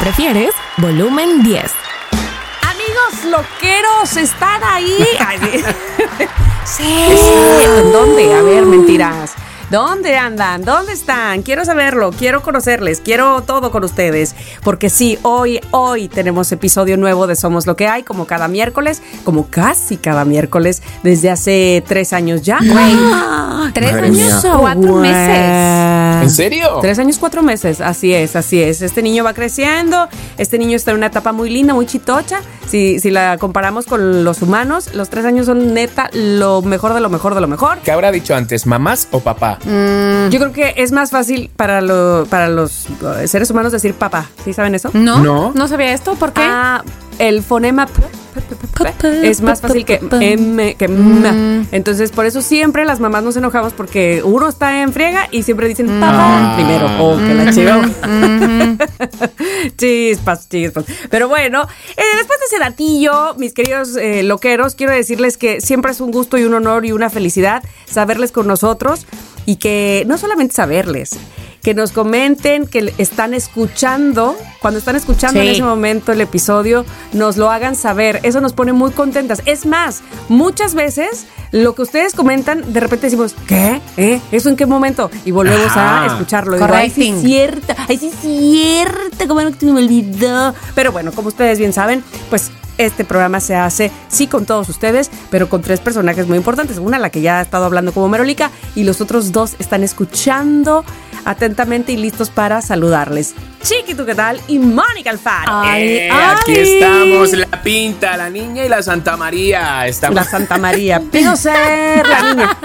¿Qué prefieres? Volumen 10. Amigos loqueros, ¿están ahí? Sí. Sí. ¿Dónde? A ver, mentiras. ¿Dónde andan? ¿Dónde están? Quiero saberlo, quiero conocerles, quiero todo con ustedes. Porque sí, hoy, hoy tenemos episodio nuevo de Somos lo que hay, como cada miércoles, como casi cada miércoles, desde hace tres años ya. Tres Madre años mía. o cuatro Güey. meses. ¿En serio? Tres años, cuatro meses, así es, así es. Este niño va creciendo, este niño está en una etapa muy linda, muy chitocha. Si, si la comparamos con los humanos, los tres años son neta lo mejor de lo mejor de lo mejor. ¿Qué habrá dicho antes, mamás o papá? Yo creo que es más fácil para, lo- para los eh, seres humanos decir papá. ¿Sí saben eso? ¿No? No. ¿No sabía esto? ¿Por qué? Ah, el fonema p, es más fácil que m, que m. Entonces, por eso siempre las mamás nos enojamos porque uno está en friega y siempre dicen papá primero. Oh, que la chiva. chispas, chispas. Pero bueno, eh, después de ese datillo, mis queridos eh, loqueros, quiero decirles que siempre es un gusto y un honor y una felicidad saberles con nosotros y que no solamente saberles, que nos comenten, que están escuchando, cuando están escuchando en ese momento el episodio, nos lo hagan saber. Eso nos pone muy contentas. Es más, muchas veces lo que ustedes comentan, de repente decimos, ¿qué? ¿Eh? ¿Eso en qué momento? Y volvemos a escucharlo. Digo, ay, sí es cierto, ay, sí es cierto, como no me olvidó. Pero bueno, como ustedes bien saben, pues este programa se hace, sí, con todos ustedes, pero con tres personajes muy importantes. Una, la que ya ha estado hablando como Merolica, y los otros dos están escuchando atentamente y listos para saludarles. Chiqui, ¿tú qué tal? Y Mónica Alfaro. Ay, Eh, ay. aquí estamos, la Pinta, la Niña y la Santa María. Estamos. La Santa María. Pido ser la niña.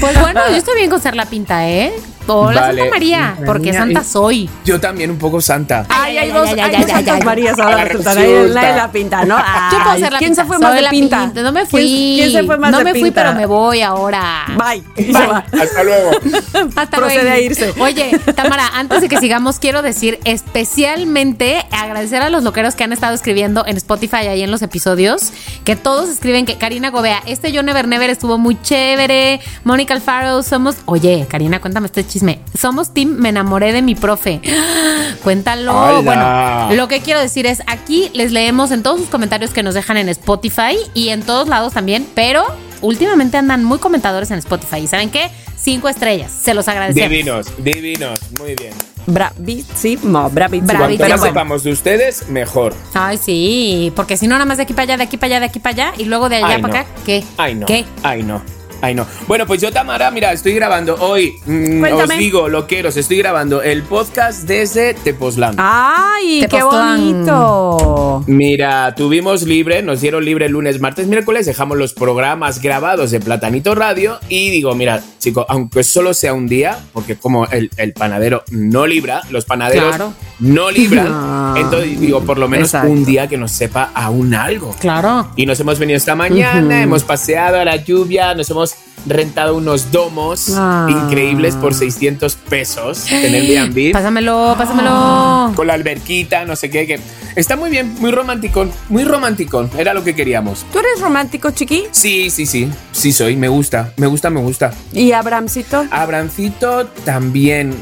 Pues bueno, yo estoy bien con ser la pinta, ¿eh? Hola, Vale. Santa María, La porque niña Santa soy. Yo también un poco santa. Ay, hay ay, dos, ay, hay ay, dos ay, Santas. Marías ahora resulta. Resulta. nadie la pinta, ¿no? Yo puedo ser la ¿Quién pinta. se fue más Soy de la pinta? No me fui. ¿Quién, quién se fue más no de me fui, pinta? pero me voy ahora. Bye. Va. Hasta luego. Hasta Procede luego. a irse. Oye, Tamara, antes de que sigamos, quiero decir especialmente agradecer a los loqueros que han estado escribiendo en Spotify ahí en los episodios, que todos escriben que Karina Gobea, este Yo Never Never estuvo muy chévere, Mónica Alfaro, somos, oye, Karina, cuéntame este chisme, somos team Me enamoré de mi profe. Cuéntalo. ¡Hala! Bueno, lo que quiero decir es, aquí les leemos en todos sus comentarios que nos dejan en Spotify y en todos lados también, pero últimamente andan muy comentadores en Spotify. ¿Y saben qué? Cinco estrellas. Se los agradecemos. Divinos, divinos. Muy bien. Bravísimo, bravísimo. Bravísimo. Cuanto más bueno. sepamos de ustedes, mejor. Ay, sí, porque si no, nada más de aquí para allá, de aquí para allá, de aquí para allá, y luego de allá Ay, para no. acá, ¿qué? Ay, no. ¿Qué? Ay, no. Ay, no. Bueno, pues yo, Tamara, mira, estoy grabando hoy. mm, os digo, loqueros, estoy grabando el podcast desde Tepoztlán. Ay, qué bonito. Mira, tuvimos libre, nos dieron libre lunes, martes, miércoles, dejamos los programas grabados de Platanito Radio y digo, mira, chico, aunque solo sea un día, porque como el, el panadero no libra, los panaderos Claro. no libran, Ah, entonces digo, por lo menos exacto. un día que nos sepa aún algo. Claro. Y nos hemos venido esta mañana, hemos paseado a la lluvia, nos hemos rentado unos domos Ah. increíbles por 600 pesos en el Airbnb. Pásamelo, pásamelo. Con la alberquita, no sé qué, que está muy bien, muy romántico, muy romántico, era lo que queríamos. ¿Tú eres romántico, chiqui? Sí, sí, sí, sí soy, me gusta, me gusta, me gusta. ¿Y Abramcito? Abrancito también.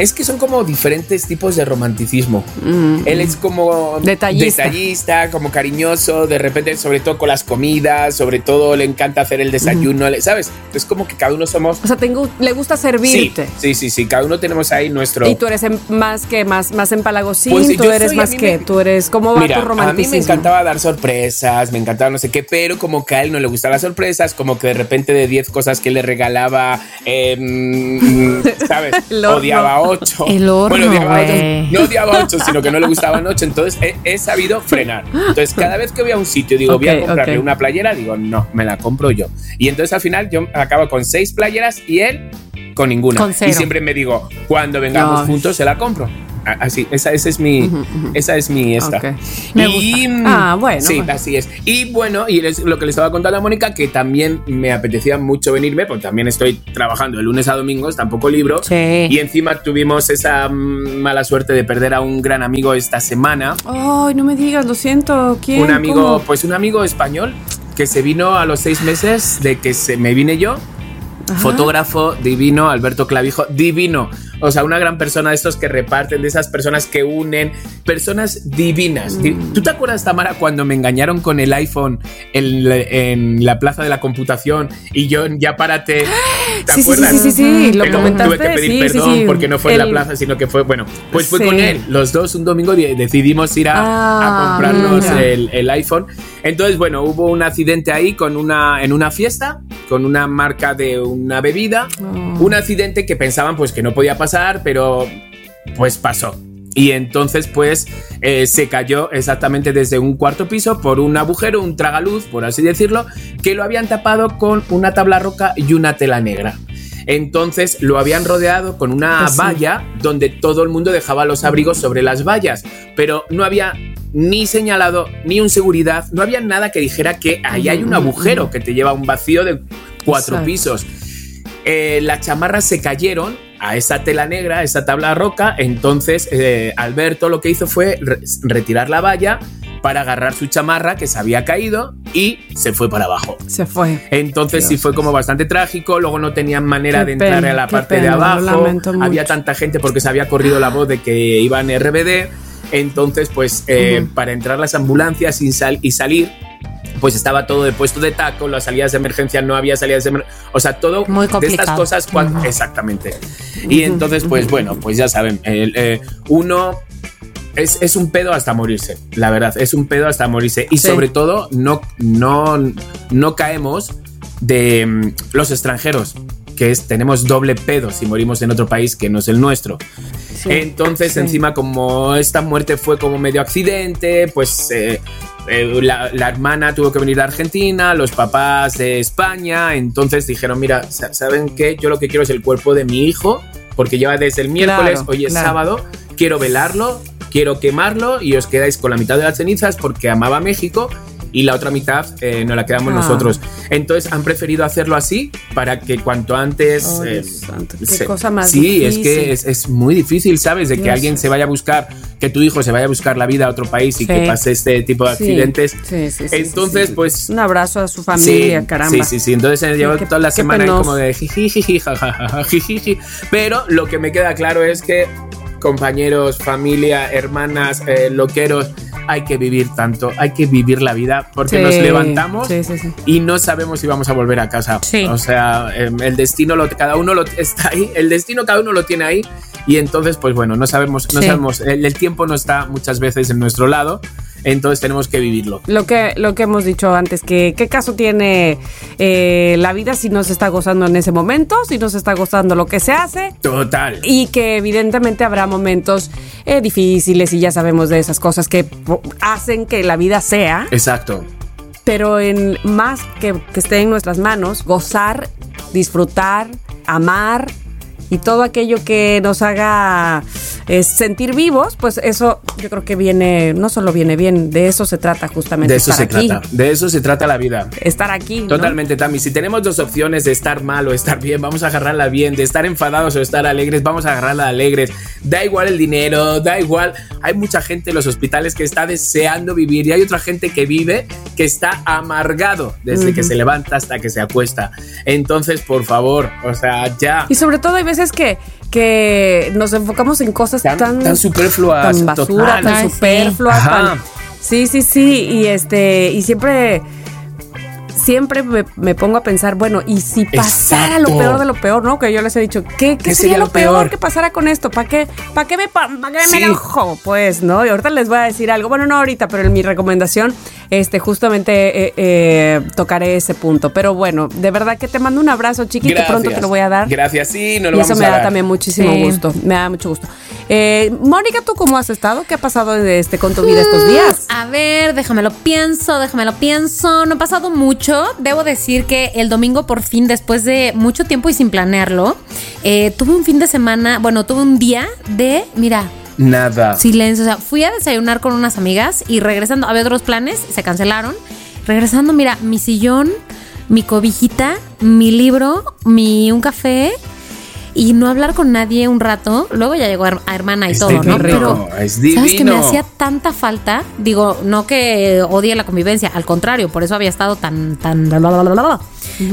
Es que son como diferentes tipos de romanticismo. Él es como Mm. Detallista. detallista, como cariñoso, de repente, sobre todo con las comidas, sobre todo le encanta hacer el desayuno, ¿sabes? Es como que cada uno somos. O sea, tengo, le gusta servirte. sí, sí, sí, cada uno tenemos ahí nuestro. Y tú eres más que más, más empalagosín, Pues, tú eres soy- a más que, me- tú eres, ¿cómo va Mira, tu a mí romanticismo? me encantaba dar sorpresas, me encantaba no sé qué, pero como que a él no le gustaban las sorpresas, como que de repente de 10 cosas que le regalaba, em, ¿sabes? El horno. Odiaba 8. El horno, Bueno, odiaba güey. ocho, no odiaba 8, sino que no le gustaban 8. Entonces he, he sabido frenar. Entonces, cada vez que voy a un sitio digo, voy Ok, a comprarle ok. una playera, digo, no, me la compro yo. Y entonces al final yo acabo con 6 playeras y él con ninguna. Con y siempre me digo, cuando vengamos Ay. juntos se la compro. Así, esa, esa es mi, esa es mi esta. Ok. Me y, gusta. Ah, bueno, Sí, bueno. así es. Y bueno, y es lo que le estaba contando a Mónica, que también me apetecía mucho venirme, porque también estoy trabajando de lunes a domingos, tampoco libro. Sí. Y encima tuvimos esa mala suerte de perder a un gran amigo esta semana. Ay, no me digas, lo siento. ¿Quién? Un amigo, ¿Cómo? pues un amigo español que se vino a los seis meses de que se me vine yo. Fotógrafo divino, Alberto Clavijo, divino. O sea, una gran persona de estos que reparten, de esas personas que unen, personas divinas. Di- Mm. ¿Tú te acuerdas, Tamara, cuando me engañaron con el iPhone en, la- en la plaza de la computación y yo ya párate? ¿Te Sí, sí, acuerdas? sí, sí, sí, lo Pero comentaste. Tuve que pedir sí, sí, perdón sí. porque no fue en El- la plaza, sino que fue, bueno, pues fue Sí. con él. Los dos un domingo de- decidimos ir a, Ah, a comprarnos el, el iPhone. Entonces, bueno, hubo un accidente ahí con una, en una fiesta, con una marca de una bebida. Oh. Un accidente que pensaban pues que no podía pasar, pero pues pasó. Y entonces, pues, eh, se cayó exactamente desde un cuarto piso por un agujero, un tragaluz, por así decirlo, que lo habían tapado con una tabla roca y una tela negra. Entonces lo habían rodeado con una Pues sí. valla donde todo el mundo dejaba los abrigos sobre las vallas, pero no había ni señalado ni un seguridad, no había nada que dijera que ahí hay un agujero que te lleva a un vacío de cuatro Exacto. pisos. Eh, las chamarras se cayeron a esa tela negra, a esa tabla roca. Entonces, eh, Alberto lo que hizo fue re- retirar la valla para agarrar su chamarra que se había caído y se fue para abajo. Se fue. Entonces sí fue como bastante trágico, luego no tenían manera Qué de entrar pena, a la parte de pena, abajo, había mucho. tanta gente porque se había corrido la voz de que iban RBD, entonces pues eh, para entrar las ambulancias y, sal- y salir pues estaba todo de puesto de taco, las salidas de emergencia no había salidas de emergencia, o sea, todo Muy de estas cosas, exactamente. Y entonces, pues bueno, pues ya saben, el, eh, uno es, es un pedo hasta morirse, la verdad, es un pedo hasta morirse. Y Sí. sobre todo, no, no, no caemos de mm, los extranjeros, que es, tenemos doble pedo si morimos en otro país que no es el nuestro. Sí. Entonces, Sí. encima, como esta muerte fue como medio accidente, pues eh, eh, la, la hermana tuvo que venir a Argentina, los papás de España, entonces dijeron, mira, sa- ¿saben qué? Yo lo que quiero es el cuerpo de mi hijo, porque lleva desde el miércoles, Claro, hoy es claro. sábado, quiero velarlo, quiero quemarlo y os quedáis con la mitad de las cenizas porque amaba México y la otra mitad eh, nos la quedamos Ah. nosotros. Entonces han preferido hacerlo así para que cuanto antes... Oh, eh, Dios qué se- cosa más Sí, es difícil. que es, es muy difícil, ¿sabes? De que Dios. alguien se vaya a buscar, que tu hijo se vaya a buscar la vida a otro país y Sí. que pase este tipo de accidentes. Sí, sí, sí, Entonces, pues... Un abrazo a su familia, caramba. Sí, sí, sí. Entonces se llevó toda la semana ahí como de jajaja. Pero lo que me queda claro es que compañeros, familia, hermanas, eh, loqueros, hay que vivir tanto, hay que vivir la vida porque Sí, nos levantamos sí, sí, sí. y no sabemos si vamos a volver a casa. Sí. O sea, em, el destino lo, cada uno lo está ahí, el destino cada uno lo tiene ahí y entonces pues bueno, no sabemos, no sabemos, el, el tiempo no está muchas veces en nuestro lado, entonces tenemos que vivirlo. Lo que, lo que hemos dicho antes, que qué caso tiene eh, la vida si no se está gozando en ese momento, si no se está gozando lo que se hace. Total. Y que evidentemente habrá momentos eh, difíciles y ya sabemos de esas cosas que hacen que la vida sea, Exacto. pero en más que, que esté en nuestras manos, gozar, disfrutar, amar y todo aquello que nos haga eh, sentir vivos, pues eso yo creo que viene, no solo viene bien, de eso se trata justamente. De eso se estar aquí, trata. De eso se trata la vida. Estar aquí. ¿no? Totalmente, Tami. Si tenemos dos opciones de estar mal o estar bien, vamos a agarrarla bien. De estar enfadados o estar alegres, vamos a agarrarla alegres. Da igual el dinero, da igual. Hay mucha gente en los hospitales que está deseando vivir y hay otra gente que vive que está amargado desde que se levanta hasta que se acuesta. Entonces, por favor, o sea, ya. Y sobre todo hay veces que, que nos enfocamos en cosas Tan- tan, tan superfluas, tan basura, total. tan sí. superfluas, Ajá. tan- sí, sí, sí, y este, y siempre, siempre me, me pongo a pensar, bueno, y si pasara Exacto. lo peor de lo peor, ¿no? Que yo les he dicho, ¿qué, qué sería, lo peor? que pasara con esto? ¿Para qué, para qué me, pa- pa' qué me Sí. enojo? Pues, ¿no? Y ahorita les voy a decir algo, bueno, no ahorita, pero en mi recomendación, este, justamente eh, eh, tocaré ese punto. Pero bueno, de verdad que te mando un abrazo, chiquito, pronto te lo voy a dar. Gracias, sí, no lo Y eso vamos me a da dar. también muchísimo Sí. gusto. Me da mucho gusto. Eh, Mónica, ¿tú cómo has estado? ¿Qué ha pasado este, con tu vida estos días? A ver, déjame lo pienso, déjame lo pienso. No ha pasado mucho. Debo decir que el domingo por fin, después de mucho tiempo y sin planearlo, eh, tuve un fin de semana, bueno, tuve un día de, mira, Nada. Silencio. O sea, fui a desayunar con unas amigas y regresando, había otros planes, se cancelaron. Regresando, mira, mi sillón, mi cobijita, mi libro, mi un café y no hablar con nadie un rato. Luego ya llegó a hermana y Es todo, ¿no? divino, Pero es sabes que me hacía tanta falta. Digo, no que odie la convivencia, al contrario, por eso había estado tan, tan, bla, bla, bla, bla, bla.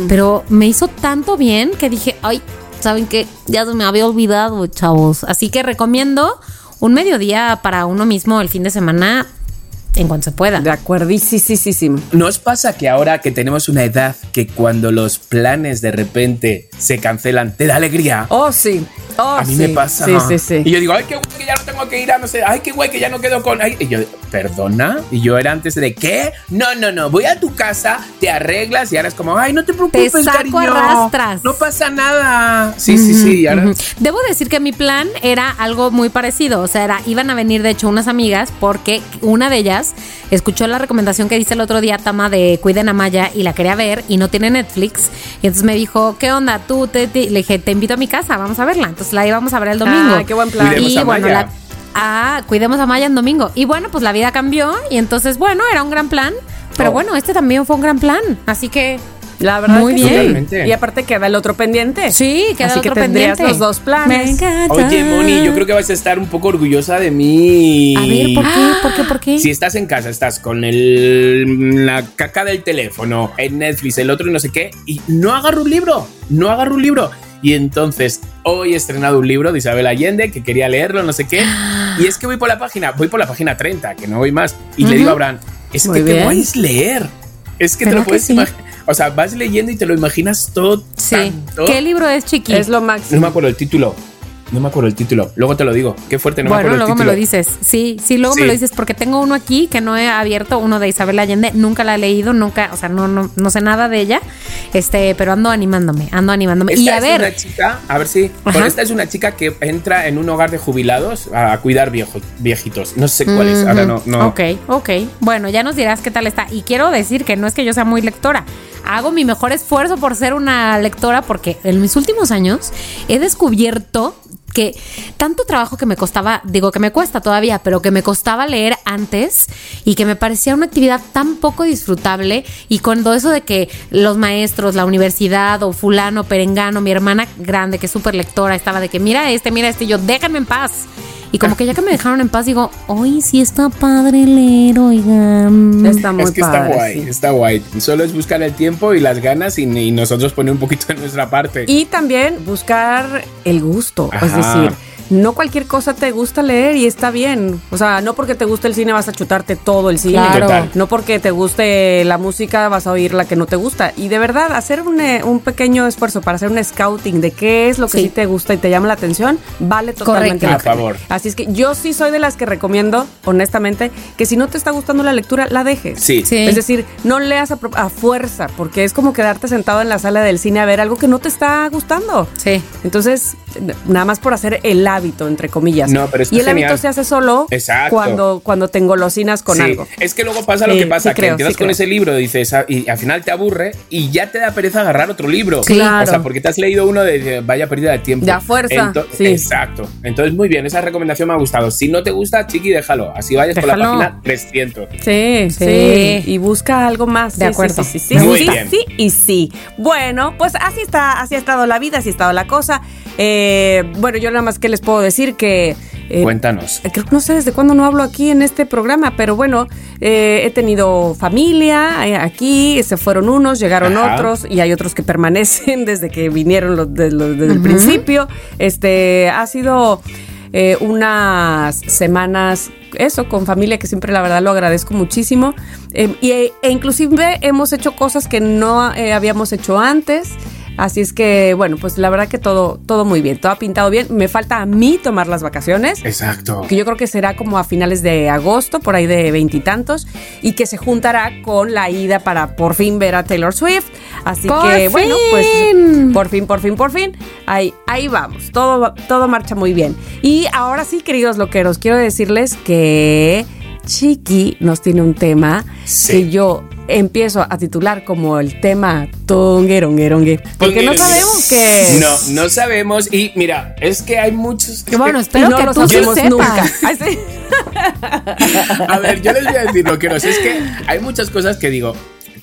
Pero me hizo tanto bien que dije, ay, ¿saben qué? Ya se me había olvidado, chavos. Así que recomiendo un mediodía para uno mismo el fin de semana en cuanto se pueda. De acuerdísimo. ¿Nos pasa que ahora que tenemos una edad que cuando los planes de repente se cancelan, te da alegría? Oh, sí. Oh, a mí sí. me pasa. Sí, sí, sí. Y yo digo, ay, qué guay que ya no tengo que ir a no sé, ay, qué guay que ya no quedo con. ay". Y yo, ¿perdona? Y yo era antes de, ¿qué? No, no, no, voy a tu casa, te arreglas y ahora es como, ay, no te preocupes, Te saco cariño. arrastras. No pasa nada. Sí, sí, sí. Y ahora. Ujú. Debo decir que mi plan era algo muy parecido. O sea, era, iban a venir de hecho unas amigas porque una de ellas escuchó la recomendación que dice el otro día Tama de Cuiden a Maya y la quería ver y no tiene Netflix. Y entonces me dijo, ¿qué onda? Tú, te, te-" le dije, te invito a mi casa, vamos a verla. Entonces la íbamos a ver el domingo. Ah, qué buen plan. Cuidemos y a bueno, Maya. la... Ah, cuidemos a Maya en domingo. Y bueno, pues la vida cambió y entonces, bueno, era un gran plan. Pero Oh. bueno, este también fue un gran plan. Así que La verdad Muy que bien. Totalmente. Y aparte queda el otro pendiente. sí, queda Así que otro pendiente. los dos planes. Me encanta. Oye, Moni, yo creo que vas a estar un poco orgullosa de mí. A ver, ¿por qué? ¿Por qué? ¿Por qué? Si estás en casa, estás con el, la caca del teléfono, en Netflix, el otro y no sé qué, y no agarro un libro, no agarro un libro. Y entonces, hoy he estrenado un libro de Isabel Allende que quería leerlo, no sé qué. Y es que voy por la página, voy por la página 30, que no voy más. Y le digo a Abraham, es Muy que te bien. puedes leer. Es que te ¿Verdad lo que puedes sí? imaginar. O sea, vas leyendo y te lo imaginas todo. Sí. tanto. ¿Qué libro es, Chiqui? Es lo No máximo. me acuerdo el título. No me acuerdo el título. Luego te lo digo. Qué fuerte, no me bueno, acuerdo luego el me título. lo dices. Sí, sí, luego Sí. me lo dices porque tengo uno aquí que no he abierto, uno de Isabel Allende, nunca la he leído, nunca, o sea, no, no, no sé nada de ella, este, pero ando animándome, ando animándome. Esta y a es ver, una chica, a ver si. Bueno, esta es una chica que entra en un hogar de jubilados a, a cuidar viejos, viejitos. No sé cuál es. Ahora no, no. Ok, ok. Bueno, ya nos dirás qué tal está. Y quiero decir que no es que yo sea muy lectora. Hago mi mejor esfuerzo por ser una lectora porque en mis últimos años he descubierto que tanto trabajo que me costaba, digo que me cuesta todavía, pero que me costaba leer antes y que me parecía una actividad tan poco disfrutable y cuando eso de que los maestros, la universidad o fulano, perengano, mi hermana grande que es súper lectora estaba de que mira este, mira este, yo déjenme en paz. Y como que ya que me dejaron en paz digo, hoy sí está padre leer, oigan. Está muy es que padre. está guay, sí. está guay. Solo es buscar el tiempo y las ganas y, y nosotros poner un poquito de nuestra parte. Y también buscar el gusto. Es Ajá. decir, no cualquier cosa te gusta leer y está bien. O sea, no porque te guste el cine vas a chutarte todo el cine. Claro. Total. No porque te guste la música vas a oír la que no te gusta. Y de verdad, hacer un, eh, un pequeño esfuerzo para hacer un scouting de qué es lo que sí, Sí. te gusta y te llama la atención, vale totalmente Correcto. la A pena. favor. Así es que yo sí soy de las que recomiendo, honestamente, que si no te está gustando la lectura, la dejes. Sí. Sí. Es decir, no leas a, pro- a fuerza, porque es como quedarte sentado en la sala del cine a ver algo que no te está gustando. Sí. Entonces, nada más por hacer el hábito, entre comillas. No, pero y el genial. hábito se hace solo Exacto. cuando, cuando te engolosinas con Sí, algo. Es que luego pasa lo Sí, que pasa, sí que creo, empiezas sí con creo. ese libro dices, ah, y al final te aburre y ya te da pereza agarrar otro libro. Claro. O sea, porque te has leído uno de, vaya pérdida de tiempo. De a fuerza, sí. Exacto. Entonces, muy bien, esa recomendación me ha gustado. Si no te gusta, chiqui, déjalo. Así vayas por la Déjalo. página 300. Sí, sí, Sí. Y busca algo más. De Sí, acuerdo. Sí, sí, sí, Muy sí, bien. sí y sí. Bueno, pues así está, así ha estado la vida, así ha estado la cosa. Eh, bueno, yo nada más que les puedo decir que. eh, Cuéntanos. Creo que no sé desde cuándo no hablo aquí en este programa, pero bueno, eh, he tenido familia eh, aquí, se fueron unos, llegaron Ajá. otros y hay otros que permanecen desde que vinieron los, de- los- desde el principio. Este ha sido eh, unas semanas eso con familia que siempre la verdad lo agradezco muchísimo Eh, y, e inclusive hemos hecho cosas que no eh, habíamos hecho antes. Así es que, bueno, pues la verdad que todo, todo muy bien, todo ha pintado bien. Me falta a mí tomar las vacaciones Exacto. que yo creo que será como a finales de agosto, por ahí de veintitantos, y, que se juntará con la ida para por fin ver a Taylor Swift. Así ¡Por que, bueno, pues fin! por fin, por fin, por fin, ahí, ahí vamos, todo, va- todo marcha muy bien. Y ahora sí, queridos loqueros, quiero decirles que Chiqui nos tiene un tema Sí. que yo empiezo a titular como el tema tongueronguerongue. Porque no sabemos qué. No, no sabemos. Y mira, es que hay muchos. Que bueno, espero no que lo tú sí sabemos sepas. nunca. Ay, sí. A ver, yo les voy a decir lo que no sé. Es que hay muchas cosas que digo.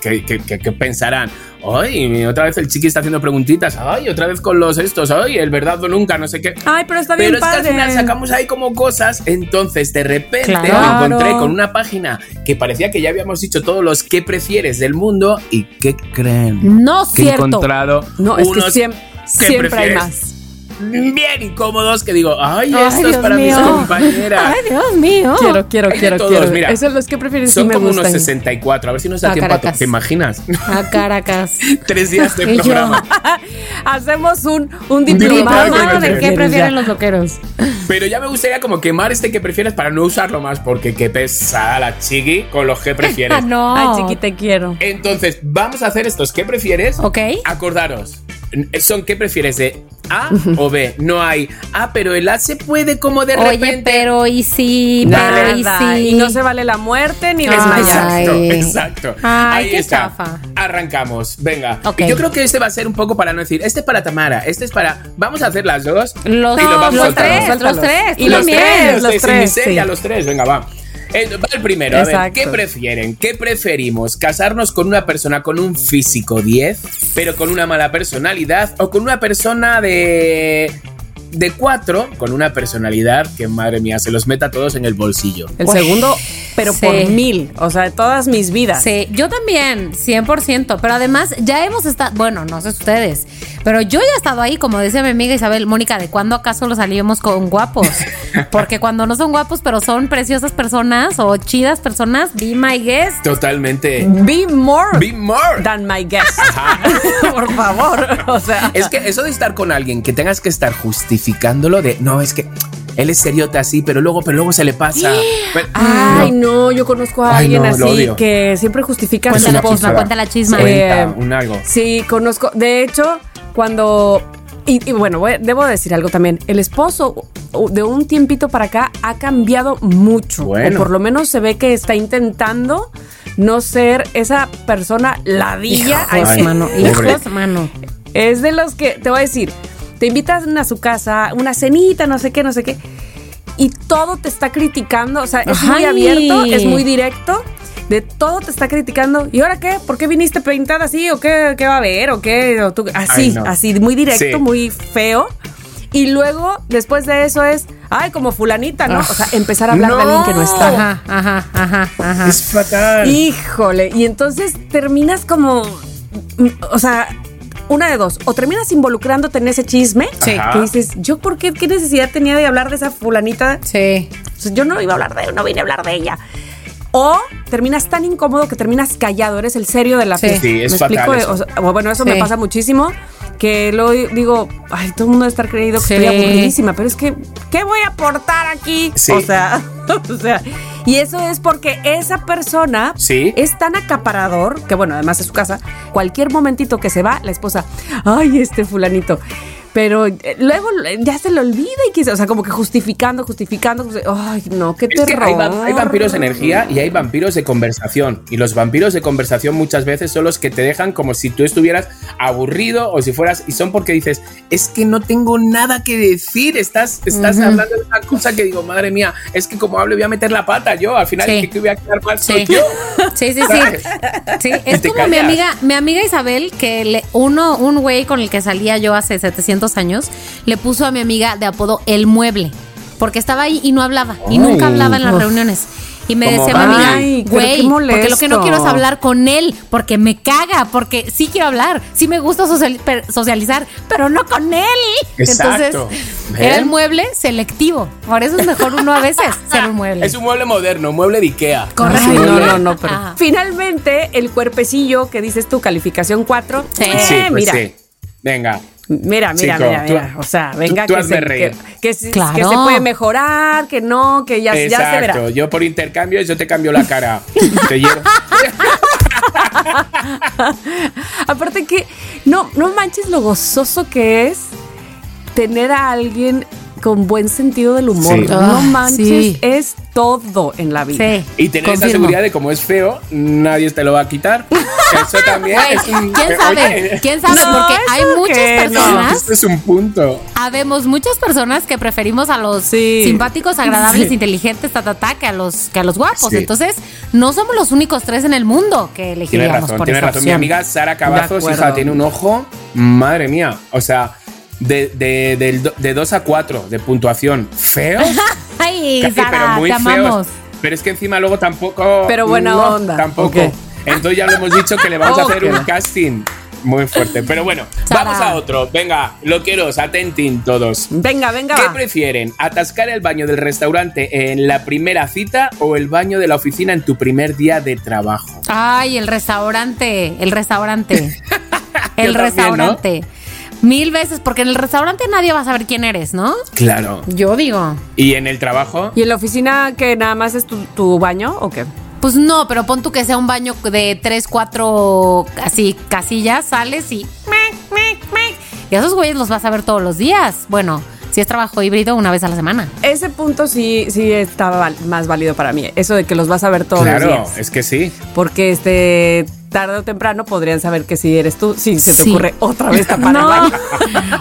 Que, que- que- pensarán, ay, otra vez el chiqui está haciendo preguntitas, ay, otra vez con los estos, ay, el verdad o nunca, no sé qué. Ay, pero está bien Pero es que al final sacamos ahí como cosas, entonces de repente Claro. me encontré con una página que parecía que ya habíamos dicho todos los que prefieres del mundo y ¿qué creen? No Que he cierto. encontrado No, es que siempre, ¿qué siempre hay más. Bien incómodos que digo, ay, Ay, esto es para mis compañeras. Ay, Dios mío. Quiero, quiero, quiero, todos, quiero. mira. Esos los que prefieren sí Son como unos gustan. 64, a ver si nos da A tiempo a Caracas. ¿Te imaginas? A Caracas. Tres días de programa. Hacemos un, un diplomado de qué ya. prefieren los loqueros. Pero ya me gustaría como quemar este que prefieres para no usarlo más, porque qué pesada la chiqui con los que prefieres. Ah, no. Ay, chiqui, te quiero. Entonces, vamos a hacer estos que prefieres. Ok. Acordaros. Son qué prefieres de A o B. No hay A, pero el A se puede como de Oye, repente. pero y sí, pero y sí. Y no se vale la muerte ni Ay. desmayar. Exacto, Ay. exacto. Ay, Ahí qué está. chafa. Arrancamos. Venga. Yo creo que este va a ser un poco para no decir, este es para Tamara, este es para. Vamos a hacer las dos. Los, y lo vamos los tres, los tres. Y los tres, los, los tres, sin tres, miseria, sí. los tres. Venga, va. Eh, va el primero. A ver. ¿qué prefieren? ¿Qué preferimos? ¿Casarnos con una persona con un físico 10, pero con una mala personalidad? ¿O con una persona de. De 4, con una personalidad que, madre mía, se los meta a todos en el bolsillo? El Uy, segundo, pero sí. por mil. O sea, de todas mis vidas. Sí, yo también, 100%. Pero además, ya hemos estado, bueno, no sé ustedes, pero yo ya he estado ahí, como decía mi amiga Isabel, Mónica, ¿de cuándo acaso lo salimos con guapos? Porque cuando no son guapos, pero son preciosas personas o chidas personas, be my guest. Totalmente. Be more Be more. than my guest. por favor. O sea. Es que eso de estar con alguien que tengas que estar justificándolo de no, es que él es seriote así, pero luego, pero luego se le pasa. Pero- Ay, no, yo conozco a Ay, alguien no, así que siempre justifica Cuenta la cuenta la chisma. Eh, un algo. Sí, conozco. De hecho, cuando. Y, y bueno, voy- debo decir algo también. El esposo de un tiempito para acá ha cambiado mucho. Bueno. O por lo menos se ve que está intentando no ser esa persona ladilla. Hijos, Ay, mano, hijos, mano. Es de los que, te voy a decir, te invitan a su casa, una cenita, no sé qué, no sé qué, y todo te está criticando, o sea, es muy abierto, es muy directo, de todo te está criticando. ¿Y ahora qué? ¿Por qué viniste pintada así? ¿O qué, qué va a haber? ¿O qué? ¿O tú? Así, no. así, muy directo, Sí. muy feo. Y luego, después de eso es, ay, como fulanita, ¿no? O sea, empezar a hablar de alguien que no está. Ajá, ajá, ajá, ajá. Es fatal. Híjole, y entonces terminas como, o sea, una de dos, o terminas involucrándote en ese chisme, Sí. que dices, yo por qué, qué necesidad tenía de hablar de esa fulanita, Sí. Sea, yo no iba a hablar de, no vine a hablar de ella. O terminas tan incómodo que terminas callado, eres el serio de la Sí. fiesta. Sí, es ¿Me fatal explico? eso. O sea, bueno, eso Sí. me pasa muchísimo. Que luego digo, ay, todo el mundo debe estar creído que Sí. estoy aburridísima, pero es que, ¿qué voy a aportar aquí? Sí. O sea, o sea, y eso es porque esa persona Sí. es tan acaparador, que bueno, además es su casa, cualquier momentito que se va, la esposa, ay, este fulanito. Pero eh, luego eh, ya se le olvida y que, o sea, como que justificando, justificando, justi- ay, no, qué Es que terror. hay, hay vampiros de energía y hay vampiros de conversación. Y los vampiros de conversación muchas veces son los que te dejan como si tú estuvieras aburrido o si fueras. Y son porque dices, es que no tengo nada que decir. Estás, estás hablando de una cosa que digo, madre mía, es que como hablo voy a meter la pata yo. Al final Sí. el que voy a quedar mal Sí. soy yo. Sí, sí, ¿Sabes? sí. Sí, es como mi amiga, mi amiga Isabel, que le, uno, un güey con el que salía yo hace 700 años, le puso a mi amiga de apodo El Mueble, porque estaba ahí y no hablaba, y Ay. nunca hablaba en las Uf. reunnes. Y me decía mi amiga, güey, porque lo que no quiero es hablar con él, porque me caga, porque sí quiero hablar, sí me gusta socializar, pero no con él. Exacto. Entonces, ¿Ven? era el mueble selectivo. Por eso es mejor uno a veces ser un mueble. Es un mueble moderno, un mueble de Ikea. Correcto. No, no, no, pero Ajá. finalmente el cuerpecillo que dices tú, calificación 4, Sí. Sí, pues mira, sí. Venga. Mira, mira, Chico, mira, tú- mira, o sea, venga tú que, se, reír. que, que se- Claro. que se puede mejorar, que no, que ya, ya se Exacto. verá. Yo por intercambio yo te cambio la cara. te llevo. Aparte que no, no manches lo gozoso que es tener a alguien con buen sentido del humor. Sí. No Ah, manches, sí. es todo en la vida. Sí. Y tener esa confirmo. seguridad de como es feo, nadie te lo va a quitar. Eso también es un- ¿Quién sabe? oye, ¿Quién sabe? No, Porque hay muchas no. personas. Esto es un punto. Habemos muchas personas que preferimos a los Sí. simpáticos, agradables, Sí. inteligentes, ta, ta, ta, que a los que a los guapos. Sí. Entonces, no somos los únicos tres en el mundo que elegiríamos razón, por tienes esa razón. Mi opción. amiga Sara Cavazos, hija, tiene un ojo, madre mía. O sea, de, de, del do- de 2 a 4 de puntuación. ¿Feo? Ay, Casi, pero Sara, muy te feos. amamos. Pero es que encima luego tampoco. Pero buena no, onda. Tampoco. Ok. Entonces ya lo hemos dicho que le vamos a hacer un casting muy fuerte. Pero bueno, Sara. vamos a otro. Venga, loqueros, atentin todos. Venga, venga. ¿Qué va. prefieren? ¿Atascar el baño del restaurante en la primera cita o el baño de la oficina en tu primer día de trabajo? Ay, el restaurante, el restaurante. el también, ¿no? Mil veces, porque en el restaurante nadie va a saber quién eres, ¿no? Claro. Yo digo. ¿Y en el trabajo? ¿Y en la oficina que nada más es tu, tu baño o qué? Pues no, pero pon tú que sea un baño de tres, cuatro, así, casillas, sales y... mec, mec, mec. Y a esos güeyes los vas a ver todos los días. Bueno, si es trabajo híbrido, una vez a la semana. Ese punto sí, sí está más válido para mí. Eso de que los vas a ver todos claro, los días. es que sí. Porque este tarde o temprano podrían saber que si eres tú, si se te Sí. ocurre otra vez tapar el No. baño.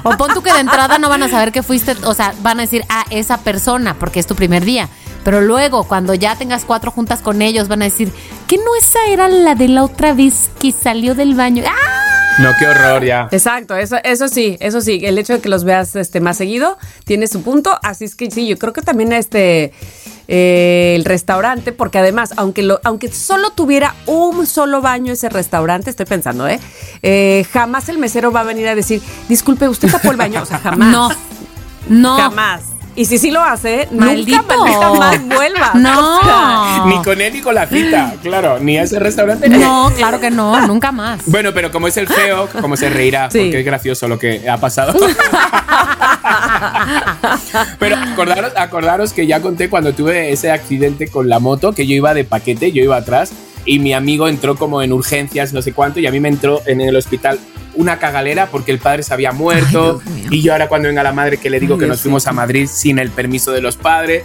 O pon tú que de entrada no van a saber que fuiste, o sea, van a decir, ah, esa persona, porque es tu primer día. Pero luego, cuando ya tengas cuatro juntas con ellos, van a decir, que no esa era la de la otra vez que salió del baño. ¡Ah! No, qué horror ya. Exacto, eso, eso sí, eso sí, el hecho de que los veas este más seguido tiene su punto, así es que sí, yo creo que también este eh, el restaurante, porque además, aunque lo, aunque solo tuviera un solo baño ese restaurante, estoy pensando, ¿eh? Eh, jamás el mesero va a venir a decir, disculpe, usted tapó el baño, o sea, jamás. No, no. Jamás. Y si sí lo hace, Maldito. nunca maldita más vuelva. No. O sea, Ni con él ni con la cita, claro, ni a ese restaurante. No, claro que no, nunca más. Bueno, pero como es el feo, como se reirá, Sí. porque es gracioso lo que ha pasado. pero acordaros, acordaros que ya conté cuando tuve ese accidente con la moto, que yo iba de paquete, yo iba atrás, y mi amigo entró como en urgencias, no sé cuánto, y a mí me entró en el hospital una cagalera porque el padre se había muerto, Ay, y yo ahora cuando venga la madre que le digo Ay, que nos fuimos a Madrid sin el permiso de los padres,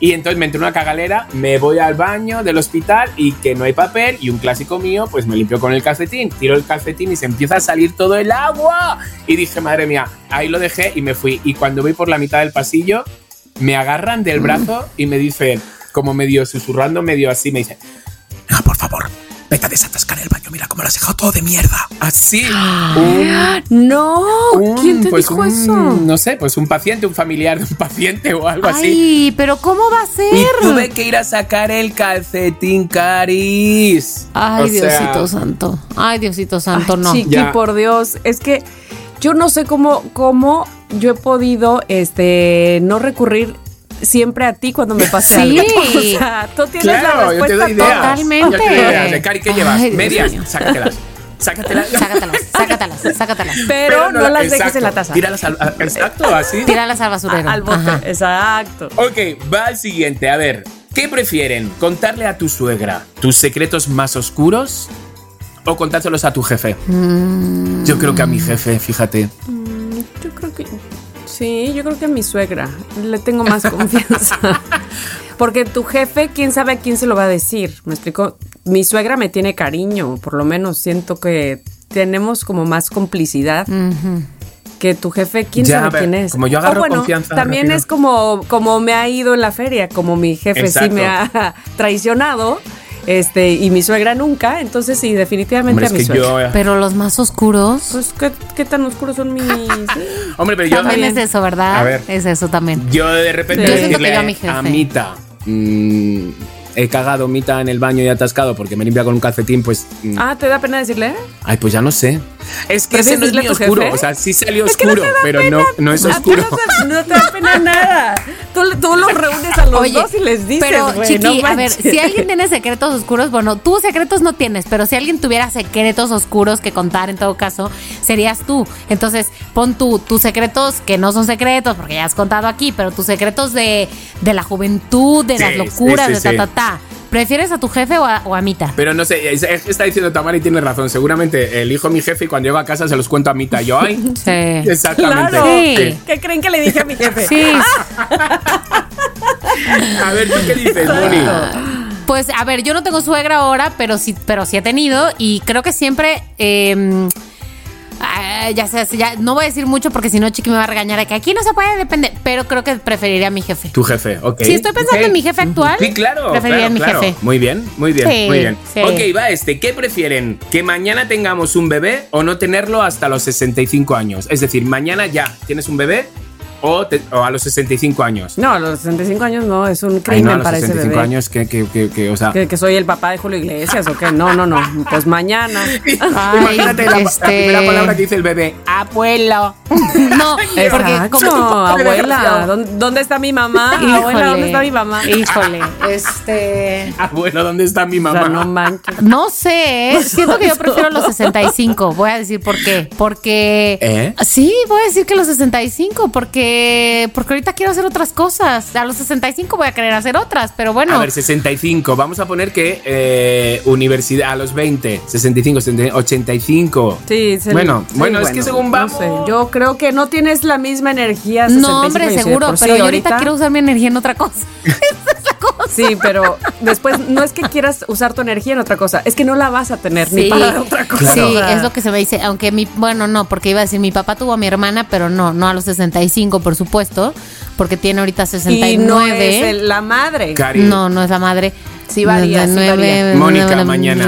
y entonces me entró una cagalera, me voy al baño del hospital y que no hay papel y un clásico mío, pues me limpio con el calcetín, tiro el calcetín y se empieza a salir todo el agua. Y dije, madre mía, ahí lo dejé y me fui. Y cuando voy por la mitad del pasillo, me agarran del brazo y me dicen, como medio susurrando, medio así, me dicen, no, por favor, vete a desatascar el baño, mira cómo lo has dejado todo de mierda. Así, No, ¿quién te pues dijo un- eso? No sé, pues un paciente, un familiar de un paciente o algo así. Ay, pero ¿cómo va a ser? Y tuve que ir a sacar el calcetín, Caris. Ay, O sea, Diosito santo. Ay, Diosito santo, Ay, no. Chiqui, Ya. por Dios, es que yo no sé cómo, cómo yo he podido este, no recurrir siempre a ti cuando me pase Sí. algo. O sea, tú tienes Claro, la yo te respuesta doy ideas. Totalmente. Yo te doy ideas. De Cari, ¿qué llevas? Ay, Medias, sácatelas. Sácatelas. Sácatelas, sácatelas, sácatelas. Pero, no, las dejes en la taza. Tíralas al, a- exacto, así. Tíralas al basurero. A- al bote, Ajá. exacto. Ok, va al siguiente. A ver, ¿qué prefieren? ¿Contarle a tu suegra tus secretos más oscuros o contárselos a tu jefe? Mm. Yo creo que a mi jefe, fíjate. Yo creo que. Sí, yo creo que a mi suegra. Le tengo más confianza. Porque tu jefe, quién sabe a quién se lo va a decir. ¿Me explico? Mi suegra me tiene cariño, por lo menos siento que tenemos como más complicidad. Que tu jefe, quién Ya, sabe ver, quién es. como yo agarro bueno, confianza También rápido. es como, como me ha ido en la feria, como mi jefe Exacto. sí me ha traicionado. Este, y mi suegra nunca, entonces sí, definitivamente Hombre, a es mi que suegra. yo. Pero los más oscuros. Pues, ¿qué, qué tan oscuros son mis...? Hombre, pero yo. también es eso, ¿verdad? A ver. Es eso también. Yo de repente Yo siento que yo a mi jefe. Mita, mm, he cagado Mita en el baño y atascado porque me limpia con un calcetín, pues. mm, Ah, ¿te da pena decirle? Ay, pues ya no sé. Es que ese no es tu oscuro. jefe? O sea, sí salió Es que no oscuro, pero pena. no, no es A ti oscuro. No te, no te da pena nada. Tú, tú los reúnes a los Oye, dos y les dices, pero güey, Chiqui, no a ver, si alguien tiene secretos oscuros, bueno, tú secretos no tienes, pero si alguien tuviera secretos oscuros que contar, en todo caso, serías tú. Entonces, pon tú tus secretos que no son secretos, porque ya has contado aquí, pero tus secretos de, de la juventud, de Sí, las locuras, sí, de ta, ta, ta. ¿Prefieres a tu jefe o a, o a Mita? Pero no sé, está diciendo Tamara y tiene razón. Seguramente elijo a mi jefe y cuando llego a casa se los cuento a Mita. Yo, ay, Sí. exactamente. Claro. Sí. ¿Qué creen que le dije a mi jefe? Sí, A ver, ¿tú qué dices, Moni? Pues a ver, yo no tengo suegra ahora, pero sí, pero sí he tenido y creo que siempre, eh, ah, ya sé, ya no voy a decir mucho porque si no Chiqui me va a regañar de que aquí no se puede depender, pero creo que preferiría a mi jefe. Tu jefe, ok. Si estoy pensando en mi jefe actual, Sí, claro. preferiría claro, a mi claro. jefe. Muy bien, muy bien, Sí, muy bien. sí. Ok, va este. ¿Qué prefieren? ¿Que mañana tengamos un bebé o no tenerlo hasta los 65 años? Es decir, mañana ya tienes un bebé o, te- o a los 65 años. No, a los 65 años no, es un Ay, crimen no, a los para ese 65 bebé. años, que, que, que, que, o sea. Que, que soy el papá de Julio Iglesias o qué. No, no, no. Pues mañana. Ay, Imagínate la, la este- primera palabra que dice el bebé. Abuelo. No, porque Exacto, como abuela. ¿dónde, está mi mamá? Abuela, ¿dónde está mi mamá? Híjole, este. Abuelo, ¿dónde está mi O mamá? sea, no manches. No sé, ¿eh? siento que yo prefiero los 65. Voy a decir por qué. Porque. ¿Eh? Sí, voy a decir que los 65. Porque. Porque ahorita quiero hacer otras cosas. A los 65 voy a querer hacer otras, pero bueno. A ver, 65. Vamos a poner que eh, universidad a los 20, 65, 70, 85. Sí, se- Bueno, sí, bueno, es que según no vamos. sé, yo creo que no tienes la misma energía. 65 no, hombre, seguro, sí pero yo ahorita quiero usar mi energía en otra cosa. Cosa. Sí, pero después no es que quieras usar tu energía en otra cosa, es que no la vas a tener ni para otra cosa. Sí, es lo que se me dice. Aunque mi, bueno, no, porque iba a decir, mi papá tuvo a mi hermana, pero no, no a los 65, por supuesto, porque tiene ahorita 69. Y no es el- la madre. Cari. No, no es la madre. Sí varía, sí varía. Mónica, mañana.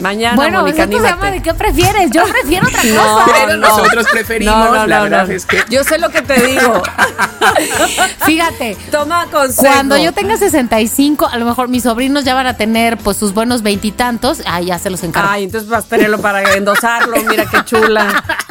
Mañana, Bueno, Mónica, esto se llama anímate. ¿de qué prefieres? Yo prefiero otra No, cosa. Pero no. nosotros preferimos, No, no, la no, verdad no. es que. Yo sé lo que te digo. Fíjate. Toma consejo. Cuando yo tenga 65, a lo mejor mis sobrinos ya van a tener pues sus buenos veintitantos. Ay, ya se los encargo. Ay, entonces vas a tenerlo para endosarlo. Mira qué chula.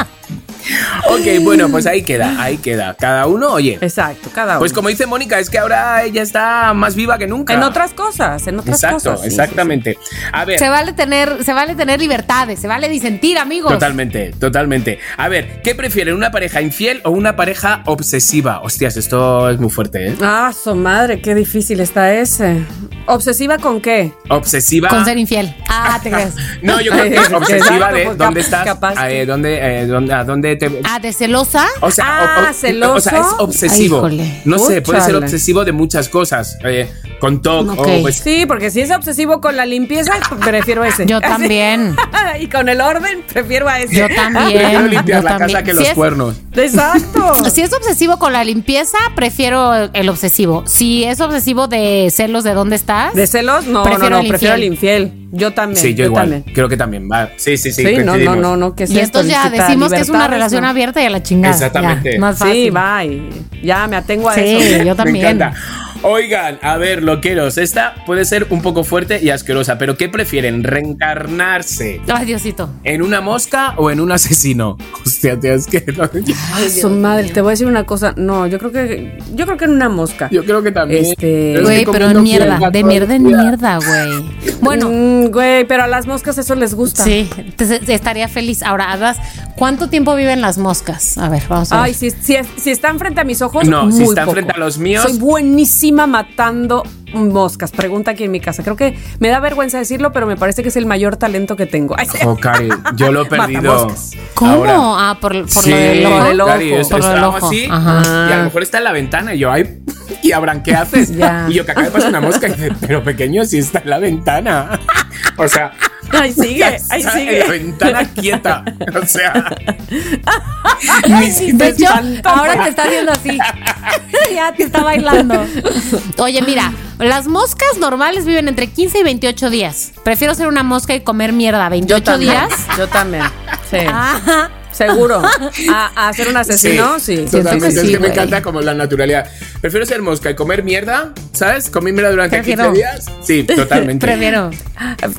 Ok, bueno, pues ahí queda, ahí queda. Cada uno, oye. Exacto, cada uno. Pues como dice Mónica, es que ahora ella está más viva que nunca. en otras cosas, en otras Exacto, cosas. sí, sí, exactamente. A ver. Se vale tener, se vale tener libertades, se vale disentir, amigos. Totalmente, totalmente. A ver, ¿qué prefieren? ¿Una pareja infiel o una pareja obsesiva? Hostias, esto es muy fuerte, ¿eh? Ah, su madre, qué difícil está ese. ¿Obsesiva con qué? Obsesiva. Con ser infiel. Ah, te crees. No, yo creo que es Exacto, obsesiva de pues, dónde estás, capaz eh, dónde, eh, dónde, a dónde te... Ah, de celosa. O sea, Ah, o- o- ¿celoso? o sea, es obsesivo. Ay, no sé, puede ser obsesivo de muchas cosas. eh, con TOC Ok. o pues, Sí, porque si es obsesivo con la limpieza, prefiero ese. Yo también. y con el orden, prefiero a ese. Yo prefiero también. limpiar yo la también. casa que Si los es- cuernos. Exacto. Si es obsesivo con la limpieza, prefiero el obsesivo. Si es obsesivo de celos de dónde estás. ¿De celos? No, Prefiero no, no, el prefiero el infiel. Yo también. Sí, yo, igual. también. Creo que también va. Sí, sí, sí. Sí, no, no, no, no, ¿qué es y esto? entonces ya decimos que es una relación no. abierta y a la chingada. Exactamente. Ya, más fácil. Sí, bye. Ya me atengo a Sí, eso. yo Me también. encanta. Oigan, a ver, loqueros, esta puede ser un poco fuerte y asquerosa, pero ¿qué prefieren? ¿Reencarnarse Ay, Diosito. en una mosca o en un asesino? Hostia, tío, es que no- Ay, su madre, te voy a decir una cosa. No, yo creo que yo creo que en una mosca. yo creo que también. Este- es que Güey, pero en mierda, de mierda en mierda, güey. Bueno, Mm, güey, pero a las moscas eso les gusta. sí, te- estaría feliz. Ahora, Adas, ¿cuánto tiempo viven las moscas? A ver, vamos a ver. Ay, si, si, si están frente a mis ojos, No, si muy están poco. frente a los míos- Soy matando moscas. Pregunta aquí en mi casa. Creo que me da vergüenza decirlo, pero me parece que es el mayor talento que tengo. Ay, sí. Jo, Cari, yo lo he perdido. ¿Cómo? Ahora. Ah, por, por Sí, lo del ojo. Por el ojo. Cari, es- Por es- lo ojo. así Ajá. y a lo mejor está en la ventana y yo, ay, y Abraham, ¿qué haces? Ya. Y yo, que acaba de pasar una mosca y dice, pero pequeño, si está en la ventana. O sea, Ay, sigue, está sigue. en la ventana quieta. O sea, De hecho, ahora te está haciendo así. ya te está bailando. Oye, mira, las moscas normales viven entre 15 y 28 días. Prefiero ser una mosca y comer mierda Yo 28 también. días. Yo también. Sí. Ajá. Seguro. A, a ser un asesino, sí. Totalmente, que es que me encanta como la naturalidad. Prefiero ser mosca y comer mierda, ¿sabes? Comer mierda durante Prefiero. 15 días. Sí, totalmente. Prefiero.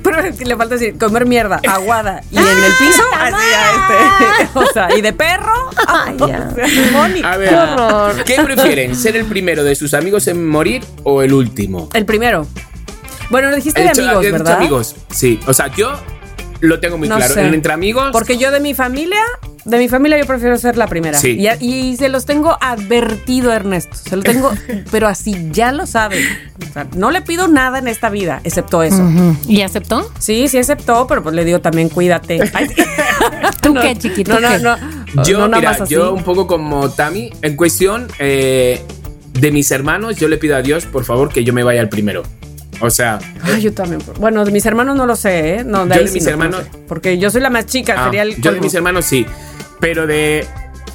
Pero le falta decir comer mierda, aguada. Y en el piso, así ya este. O sea, y de perro. Ay, ya. A ver, ¿qué prefieren? ¿Ser el primero de sus amigos en morir o el último? El primero. Bueno, lo dijiste He de dicho- amigos, ¿verdad? amigos, sí. O sea, yo lo tengo muy No claro. sé. Entre amigos. Porque yo de mi familia, de mi familia yo prefiero ser la primera. Sí. Y, y se los tengo advertido a Ernesto. Se lo tengo, pero así ya lo sabe. O sea, no le pido nada en esta vida, excepto eso. ¿Y aceptó? Sí, sí aceptó, pero pues le digo también cuídate. Ay, ¿Tú qué, chiquito? No, no, ¿Qué? no. Yo, no nada mira, más así. yo un poco como Tami, en cuestión eh, de mis hermanos, yo le pido a Dios, por favor, que yo me vaya al primero. O sea, Ay, yo también. Bueno, de mis hermanos no lo sé, ¿eh? No, de Yo ahí de sí mis no, hermanos- no sé. porque yo soy la más chica, ah, sería el yo de mis hermanos sí, pero de,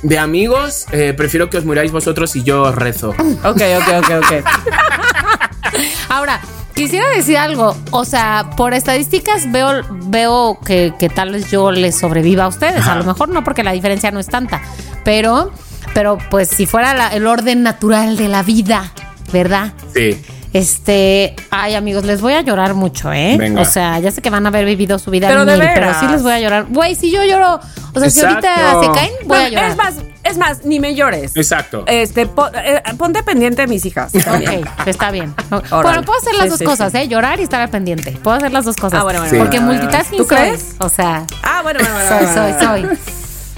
de amigos, eh, prefiero que os muráis vosotros y yo os rezo. Ok, ok, ok, ok. Ahora, quisiera decir algo. O sea, por estadísticas veo, veo que, que tal vez yo les sobreviva a ustedes. Ajá. A lo mejor no, porque la diferencia no es tanta. Pero, pero pues si fuera la- el orden natural de la vida, ¿verdad? Sí. Este, ay amigos, les voy a llorar mucho, ¿eh? Venga. O sea, ya sé que van a haber vivido su vida Pero de mil, pero veras. sí les voy a llorar. Güey, si yo lloro, o sea, si ahorita se caen, voy a llorar. Es más, es más, ni me llores. Exacto. Este, po- eh, ponte pendiente de mis hijas. Ok, está bien. Órale. Bueno, puedo hacer las Sí, dos sí, cosas, sí. ¿eh? Llorar y estar al pendiente. Puedo hacer las dos cosas. Ah, bueno, bueno, Sí. Porque multitasking ¿Tú soy. crees? O sea, Ah, bueno, bueno, bueno, soy, soy, soy.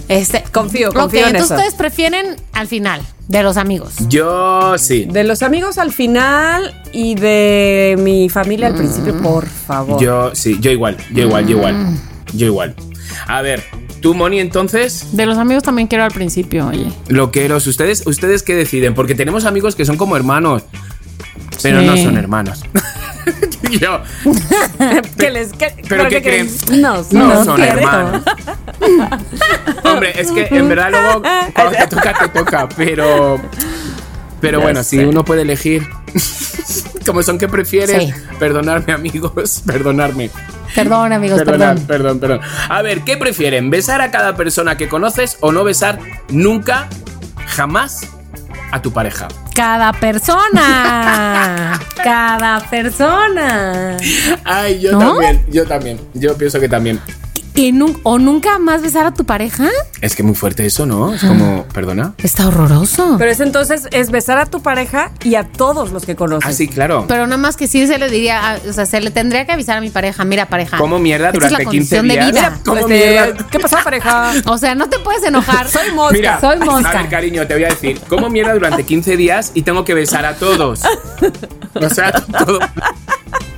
Este, Confío, confío en entonces eso. ustedes prefieren al final de los amigos. Yo sí. De los amigos al final y de mi familia al principio, por favor. Yo sí, yo igual, yo igual, yo igual. Yo igual. A ver, tú, Moni, entonces, De los amigos también quiero al principio, oye. loqueros, ustedes, ustedes qué deciden, porque tenemos amigos que son como hermanos, pero Sí. no son hermanos. yo, ¿Qué les, qué- ¿Pero qué creen? creen? No, son hermanos. Hombre, es que en verdad luego cuando te toca, te toca, pero. Pero bueno, si uno puede elegir. Como son que prefieres, Sí. perdonarme, amigos, perdonarme. Perdón, amigos, Perdonad, perdón. perdón, perdón. A ver, ¿qué prefieren? ¿Besar a cada persona que conoces o no besar nunca, jamás a tu pareja? Cada persona. Cada persona. Ay, yo ¿No? también, yo también. Yo pienso que también. ¿Y ¿O nunca más besar a tu pareja? Es que muy fuerte eso, ¿no? Es como, perdona. Está horroroso. Pero es entonces, es besar a tu pareja y a todos los que conoces. Ah, sí, claro. Pero nada más que sí se le diría, ah, o sea, se le tendría que avisar a mi pareja, mira pareja. ¿Cómo mierda esta es la durante 15 condición de días? vida. Mira, ¿Cómo este, mierda? ¿qué pasó, pareja? O sea, no te puedes enojar. Soy mosca. Mira, soy mosca. A ver, cariño, te voy a decir, ¿cómo mierda durante 15 días y tengo que besar a todos? O sea, todo.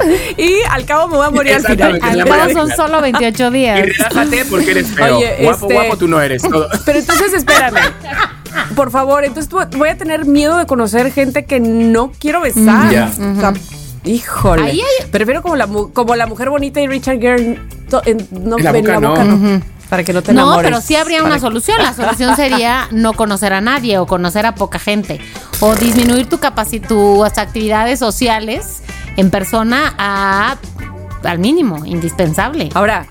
Y al cabo me voy a morir al final. Al la cabo son solo 28 Y días. relájate porque eres feo. Oye, guapo, este- guapo tú no eres. Todo. Pero entonces espérame. Por favor, entonces voy a tener miedo de conocer gente que no quiero besar. Ya. O sea, híjole. Ahí hay- Prefiero como la, mu- como la mujer bonita y Richard Gere. to- en, no, En la boca no. no. Para que no te No, enamores. pero sí habría una solución. La solución sería no conocer a nadie o conocer a poca gente. O disminuir tu capacidad, tus actividades sociales en persona a, al mínimo, indispensable. Ahora,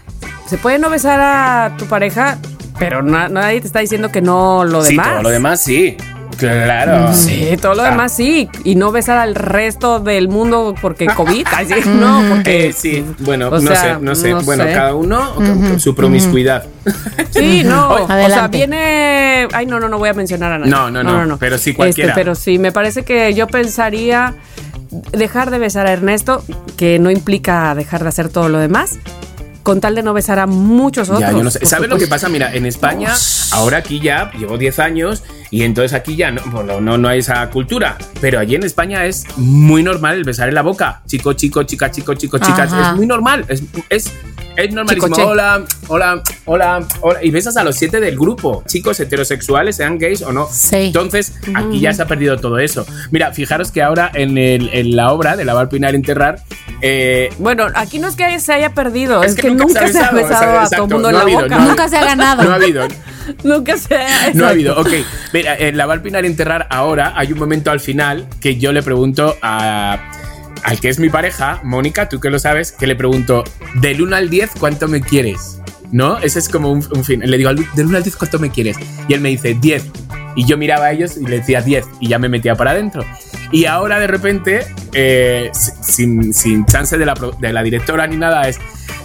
se puede no besar a tu pareja, pero na- nadie te está diciendo que no lo Sí, demás. todo lo demás sí. Claro. Sí, todo lo Ah. demás sí. Y no besar al resto del mundo porque COVID. Ay, sí, no, porque. Eh, sí, bueno, O no sea, sé, no sé. no bueno, sé. cada uno con su promiscuidad. Sí, no. o sea, viene. Ay, no, no, no voy a mencionar a nadie. No, no, no, pero sí cualquiera. Este, pero sí, me parece que yo pensaría dejar de besar a Ernesto, que no implica dejar de hacer todo lo demás, con tal de no besar a muchos otros. Ya, yo no sé. por ¿Sabes lo que pasa? Mira, en España, ahora aquí ya llevo 10 años y entonces aquí ya no, bueno, no, no hay esa cultura. Pero allí en España es muy normal el besar en la boca. Chico, chico, chica, chico, chico, chicas. Es muy normal. Es, es, es normalísimo. Hola, hola, hola, hola. Y besas a los siete del grupo. Chicos heterosexuales, sean gays o no. Sí. Entonces, aquí ya se ha perdido todo eso. Mira, fijaros que ahora en, el- en la obra de Lavar, Pinar, Enterrar, eh, Bueno, aquí no es que se haya perdido, es, Es que que, nunca nunca, se ha besado, a todo el exacto, mundo no en la habido, boca. no ha Nunca se ha ganado. no ha habido. Nunca se ha. No ha exacto. habido, ok. En Lavar, Pinar, Enterrar, ahora hay un momento al final que yo le pregunto a, al que es mi pareja, Mónica, tú que lo sabes, que le pregunto, del 1 al 10, ¿cuánto me quieres? ¿No? Ese es como un, fin. Le digo, del 1 al 10, ¿cuánto me quieres? Y él me dice, 10. Y yo miraba a ellos y le decía 10 y ya me metía para adentro. Y ahora de repente, eh, sin, sin chance de la, de la directora ni nada, es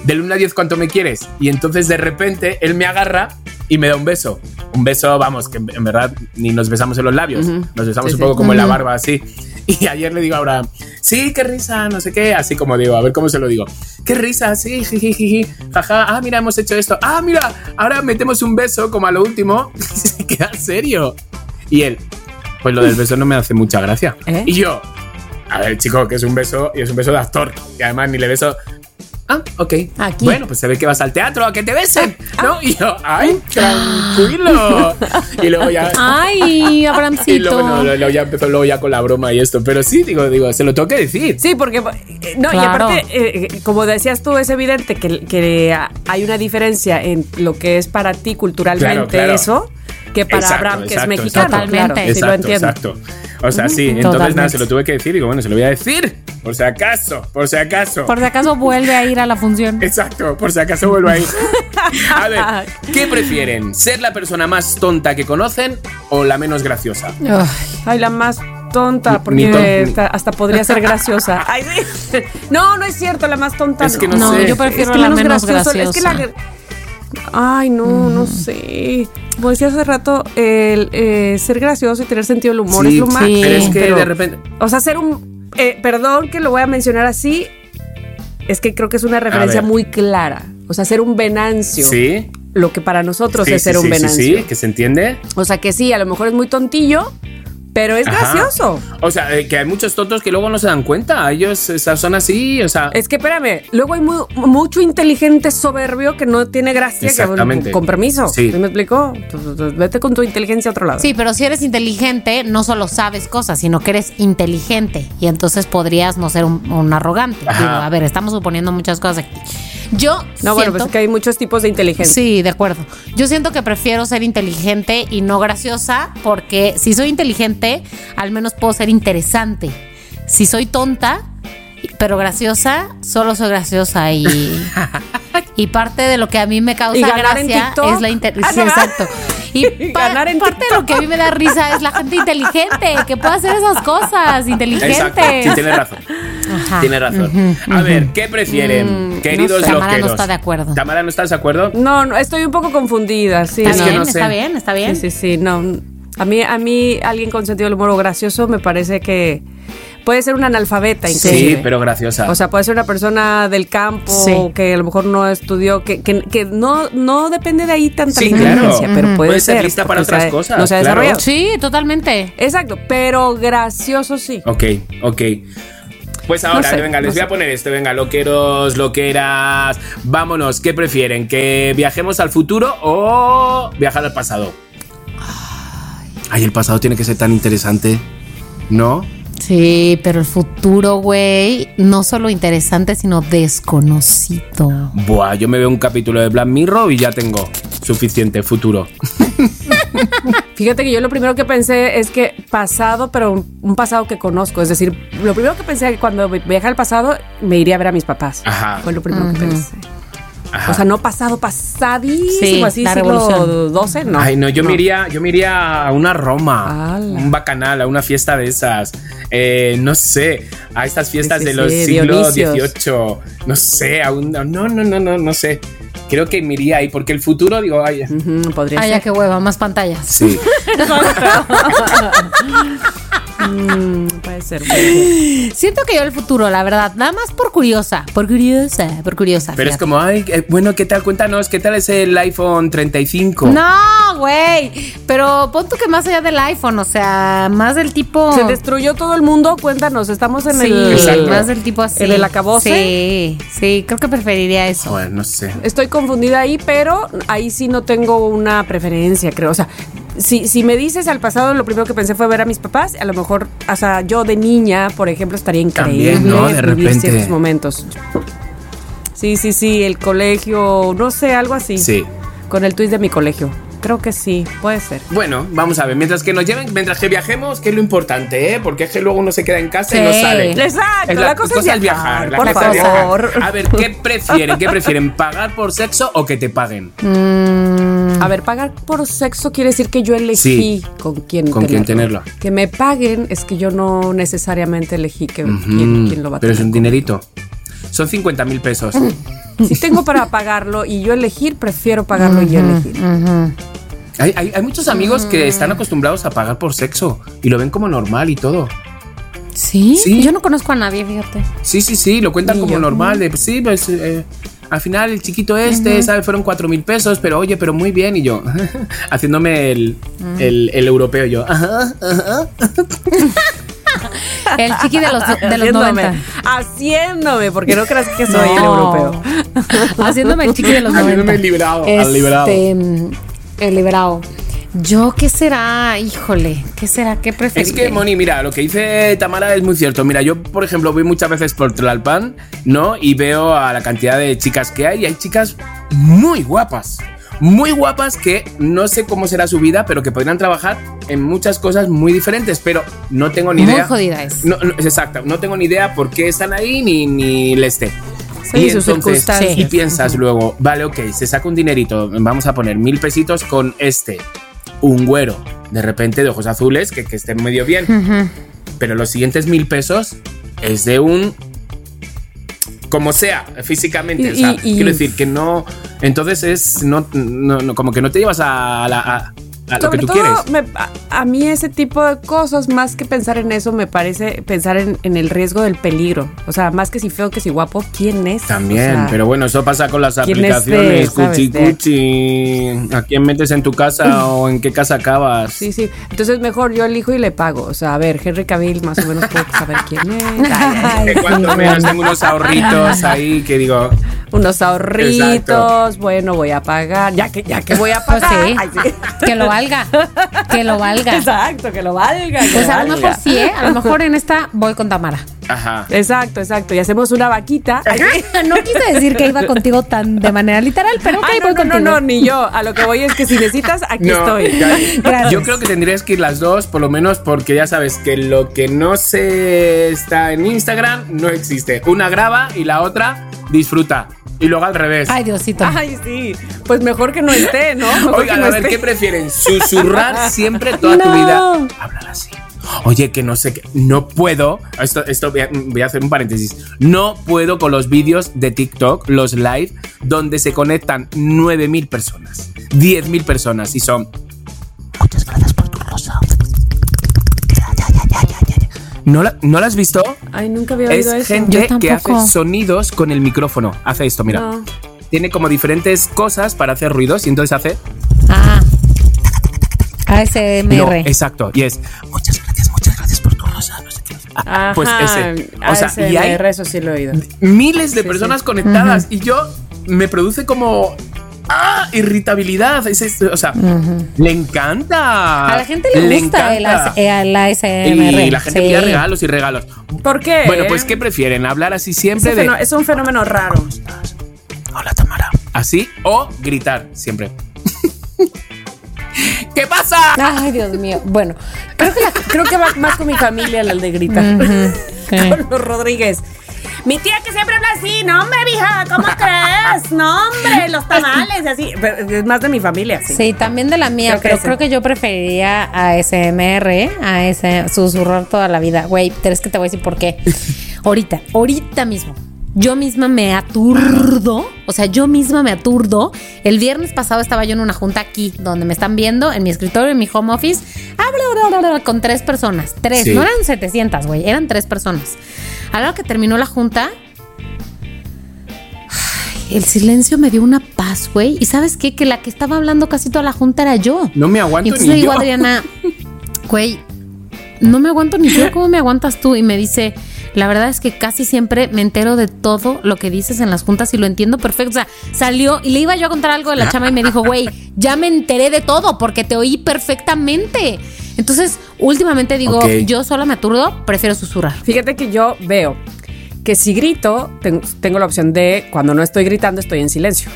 del 1 al 10 cuánto me quieres. Y entonces de repente él me agarra y me da un beso. Un beso, vamos, que en verdad ni nos besamos en los labios, nos besamos Sí, un sí. poco como en la barba así. Y ayer le digo a Abraham, sí, qué risa, no sé qué, así como digo, a ver cómo se lo digo. Qué risa, sí, jiji, jaja, ah, mira, hemos hecho esto. Ah, mira, ahora metemos un beso como a lo último. Y se queda serio. Y él, pues lo del beso no me hace mucha gracia. ¿Eh? Y yo, a ver, chico, que es un beso y es un beso de actor. Y además ni le beso. Ah, ok. Aquí. Bueno, pues se ve que vas al teatro a que te besen, ¿no? Y yo, ay, tranquilo. Y luego ya. Ay, Y Abramcito. luego, no, luego ya empezó luego ya con la broma y esto. Pero sí, digo, digo, se lo tengo que decir. Sí, porque. eh, No, y aparte, eh, eh, como decías tú, es evidente que, que hay una diferencia en lo que es para ti culturalmente Claro, claro. eso, que para Exacto, Abraham, que exacto, es mexicano. exacto. Claro, Totalmente. sí, lo entiendo. Exacto. O sea, sí. Entonces, Totalmente. nada, se lo tuve que decir. Digo, bueno, se lo voy a decir. Por si acaso, por si acaso. Por si acaso vuelve a ir a la función. Exacto, por si acaso vuelvo ahí. A ver, ¿qué prefieren? ¿Ser la persona más tonta que conocen o la menos graciosa? Ay, la más tonta, porque ton- hasta, hasta podría ser graciosa. Ay, sí. No, no es cierto, la más tonta. Es que no no, sé. yo prefiero Es que la menos gracioso, graciosa. Es que la. Ay, no, no sé. Como decía hace rato, el eh, ser gracioso y tener sentido del humor Sí, es lo más. sí. Pero es que de repente. O sea, ser un. eh, perdón que lo voy a mencionar así. Es que creo que es una referencia muy clara. O sea, ser un venancio. Sí. Lo que para nosotros Sí, es ser un sí, sí, venancio. sí, que se entiende. O sea, que sí, a lo mejor es muy tontillo, pero es Ajá. gracioso. O sea, eh, que hay muchos tontos que luego no se dan cuenta. Ellos eh, son así, o sea. Es que espérame, luego hay mu- mucho inteligente soberbio que no tiene gracia, que Exactamente. con permiso. Sí. ¿Sí me explicó? Vete con tu inteligencia a otro lado. Sí, pero si eres inteligente, no solo sabes cosas, sino que eres inteligente. Y entonces podrías no ser un, un arrogante. Digo, a ver, estamos suponiendo muchas cosas aquí. Yo No, bueno, pues es que hay muchos tipos de inteligencia. Sí, de acuerdo. Yo siento que prefiero ser inteligente y no graciosa porque si soy inteligente, al menos puedo ser interesante. Si soy tonta, pero graciosa, solo soy graciosa y, y parte de lo que a mí me causa ¿Y ganar en gracia TikTok? es la inte- Ah, sí, no. exacto. Y Y pa- ganar en parte de lo que a mí me da risa es la gente inteligente que puede hacer esas cosas, inteligente. Exacto, sí, tienes razón. Ajá. Tienes razón. A ver, ¿qué prefieren, Mm, queridos no sé. Tamara no está de acuerdo. Tamara, ¿no estás de acuerdo? No, no, estoy un poco confundida, sí. Está Es no. que bien, no sé. está bien, está bien. Sí, sí, sí, no. A mí, a mí, alguien con sentido del humor o gracioso me parece que puede ser un analfabeta inclusive. Sí, pero graciosa. O sea, puede ser una persona del campo Sí. que a lo mejor no estudió, que, que, que no, no depende de ahí tanta Sí, la inteligencia, claro. pero puede, Puede ser ser. lista para otras cosas, No se ha claro. desarrollado. Sí, totalmente. Exacto, pero gracioso sí. Ok, ok. Pues ahora, sé, venga, les voy a poner esto, venga, loqueros, loqueras. Vámonos, ¿qué prefieren? ¿Que viajemos al futuro o viajar al pasado? Ay, el pasado tiene que ser tan interesante, ¿no? Sí, pero el futuro, güey, no solo interesante, sino desconocido. Buah, yo me veo un capítulo de Black Mirror y ya tengo suficiente futuro. Fíjate que yo lo primero que pensé es que pasado, pero un- un pasado que conozco. Es decir, lo primero que pensé cuando viaje al pasado, me iría a ver a mis papás. Ajá. Fue lo primero que pensé. Ajá. O sea, no pasado, pasadísimo, Sí, así la siglo. XII, no. Ay, no, yo me iría, yo me iría a una Roma, Ala. un bacanal, a una fiesta de esas. Eh, no sé, a estas fiestas Sí, sí, de los sí, siglos. XVIII. No sé, a un, no, no, no, no, no sé. Creo que me iría ahí, porque el futuro, digo, ay, Ujú, podría Ay, ya ser. qué hueva, más pantallas. sí. Mm, puede ser. puede ser. Siento que yo el futuro, la verdad, nada más por curiosa, por curiosa, por curiosa. Pero es fíjate. como, ay, eh, bueno, ¿qué tal? Cuéntanos, ¿qué tal es el iPhone 35? No, güey. Pero pon tú que más allá del iPhone, o sea, más del tipo. Se destruyó todo el mundo, cuéntanos, estamos en Sí, el... Exacto. más del tipo así. ¿En el acabose? Sí, sí, creo que preferiría eso. Joder, no sé. Estoy confundida ahí, pero ahí sí no tengo una preferencia, creo. O sea, si, si me dices al pasado, lo primero que pensé fue ver a mis papás. A lo mejor, o sea, yo de niña, por ejemplo, estaría increíble También, ¿no? De vivir repente. ciertos momentos. Sí, sí, sí, el colegio, no sé, algo así. Sí. Con el twist de mi colegio. Creo que sí, puede ser. Bueno, vamos a ver, mientras que nos lleven, mientras que viajemos, que es lo importante, ¿eh? Porque es que luego uno se queda en casa y no sale. Exacto, Es la, cosa, es viajar, la por cosa es viajar. favor. A ver, ¿qué prefieren? ¿Qué prefieren? ¿Pagar por sexo o que te paguen? Mm, A ver, pagar por sexo quiere decir que yo elegí Sí. con quién Con quién tenerlo. Que me paguen es que yo no necesariamente elegí que, quién, quién lo va a Pero es un dinerito. Son 50 mil pesos. Si tengo para pagarlo y yo elegir, prefiero pagarlo y yo elegir. ujú. Hay, hay- hay muchos amigos que están acostumbrados a pagar por sexo y lo ven como normal y todo. ¿Sí? Sí. Yo no conozco a nadie, fíjate. Sí, sí, sí, lo cuentan Ni como yo. normal. De, pues, sí, pues eh, al final el chiquito este, ¿sabes? Fueron cuatro mil pesos, pero oye, pero muy bien. Y yo, haciéndome el, el, el europeo, yo, ajá, ajá. El chiqui de los, de los Haciéndome, 90. haciéndome, porque no creas que soy el europeo. Haciéndome el chiqui de los 90. Haciéndome el al Este, librado. El librado. Yo, ¿qué será? Híjole, ¿qué será? ¿Qué Es preferiré? que, Moni, mira, lo que dice Tamara es muy cierto. Mira, yo, por ejemplo, voy muchas veces por Tlalpan, ¿no? Y veo a la cantidad de chicas que hay. Y hay chicas muy guapas. Muy guapas que no sé cómo será su vida, pero que podrían trabajar en muchas cosas muy diferentes. Pero no tengo ni Muy idea. jodida es. No, no, es exacto. No tengo ni idea por qué están ahí ni, ni le esté. Sí, y sus entonces, y piensas luego, vale, ok, se saca un dinerito, vamos a poner mil pesitos con este, un güero, de repente de ojos azules, que, que esté medio bien. Pero los siguientes mil pesos es de un. Como sea, físicamente. Y- o sea, y- y- quiero decir que no. Entonces es. No, no, no, como que no te llevas a, la- a- a lo que Sobre tú todo, quieres. me- a, a mí ese tipo de cosas, más que pensar en eso, me parece pensar en, en el riesgo del peligro. O sea, más que si feo que si guapo, ¿quién es? También, O sea, pero bueno, eso pasa con las ¿quién es de, aplicaciones. Cuchi cuchi. ¿A quién metes en tu casa o en qué casa acabas? Sí, sí. Entonces mejor yo elijo y le pago. O sea, a ver, Henry Cavill más o menos puedo saber quién es. Ay, Sí, menos bueno. tengo unos ahorritos ahí que digo. Unos ahorritos, Exacto. bueno, voy a pagar. Ya que, ya que voy a Pues pagar. sí. Ay, sí. Que lo valga. Que lo valga. Exacto, que lo valga. que Pues lo a lo valga. mejor sí, ¿eh? A lo mejor en esta voy con Tamara. Ajá. Exacto, exacto. Y hacemos una vaquita. No quise decir que iba contigo tan de manera literal, pero ok, Ay, voy no, no, no, contigo. no, ni yo. A lo que voy es que si necesitas, aquí No, estoy. Gracias. Yo creo que tendrías que ir las dos, por lo menos porque ya sabes que lo que no se está en Instagram no existe. Una graba y la otra disfruta. Y luego al revés. Ay, Diosito. Ay, sí. Pues mejor que no esté, ¿no? Mejor Oigan, no a ver, esté. ¿qué prefieren? ¿Susurrar siempre toda tu vida? Hablar así. Oye, que no sé qué. No puedo. Esto, esto voy, a, voy a hacer un paréntesis. No puedo con los vídeos de TikTok, los live, donde se conectan 9.000 personas, 10.000 personas y son. ¿No la, ¿No la has visto? Ay, nunca había Es oído eso. gente Yo que hace sonidos con el micrófono. Hace esto, mira. No. Tiene como diferentes cosas para hacer ruidos y entonces hace. Ah. ASMR. No, exacto. Y es. Muchas gracias, muchas gracias por tu rosa. No sé qué. Pues ese. O sea, y hay ASMR, eso sí lo he oído. miles de Sí, personas sí. conectadas y yo me produce como. ¡Ah! Irritabilidad. Es, es- o sea, le encanta. A la gente le, gusta el, encanta. AS- el ASMR. Y la gente sí. pide regalos y regalos. ¿Por qué? Bueno, pues, ¿qué prefieren? ¿Hablar así siempre de. es un fenómeno raro. Hola, Tamara. ¿Así? O gritar siempre. ¿Qué pasa? Ay, Dios mío. Bueno, Creo que, la- creo que va más con mi familia el de gritar. sí. con los Rodríguez. Mi tía que siempre habla así, no hombre, vieja, ¿cómo crees? No hombre, los tamales, así. Pero es más de mi familia, sí. Sí, también de la mía, Creo que pero ese. creo que yo preferiría a SMR, a ese susurrar toda la vida. Güey, pero es que te voy a decir por qué. ahorita, ahorita mismo. Yo misma me aturdo, o sea, yo misma me aturdo. El viernes pasado estaba yo en una junta aquí, donde me están viendo, en mi escritorio, en mi home office, habla, habla, habla, habla, con tres personas. Tres, Sí. no eran 700, güey, eran tres personas. A la hora que terminó la junta, el silencio me dio una paz, güey. Y sabes qué? Que la que estaba hablando casi toda la junta era yo. No me aguanto Y entonces ni le digo yo. a Adriana, güey, no me aguanto ni yo, ¿cómo me aguantas tú? Y me dice, la verdad es que casi siempre me entero de todo lo que dices en las juntas y lo entiendo perfecto. O sea, salió y le iba yo a contar algo de la chama y me dijo, güey, ya me enteré de todo porque te oí perfectamente. Entonces, últimamente digo, yo sola me aturdo, prefiero susurrar. Fíjate que yo veo que si grito, ten- tengo la opción de cuando no estoy gritando, estoy en silencio.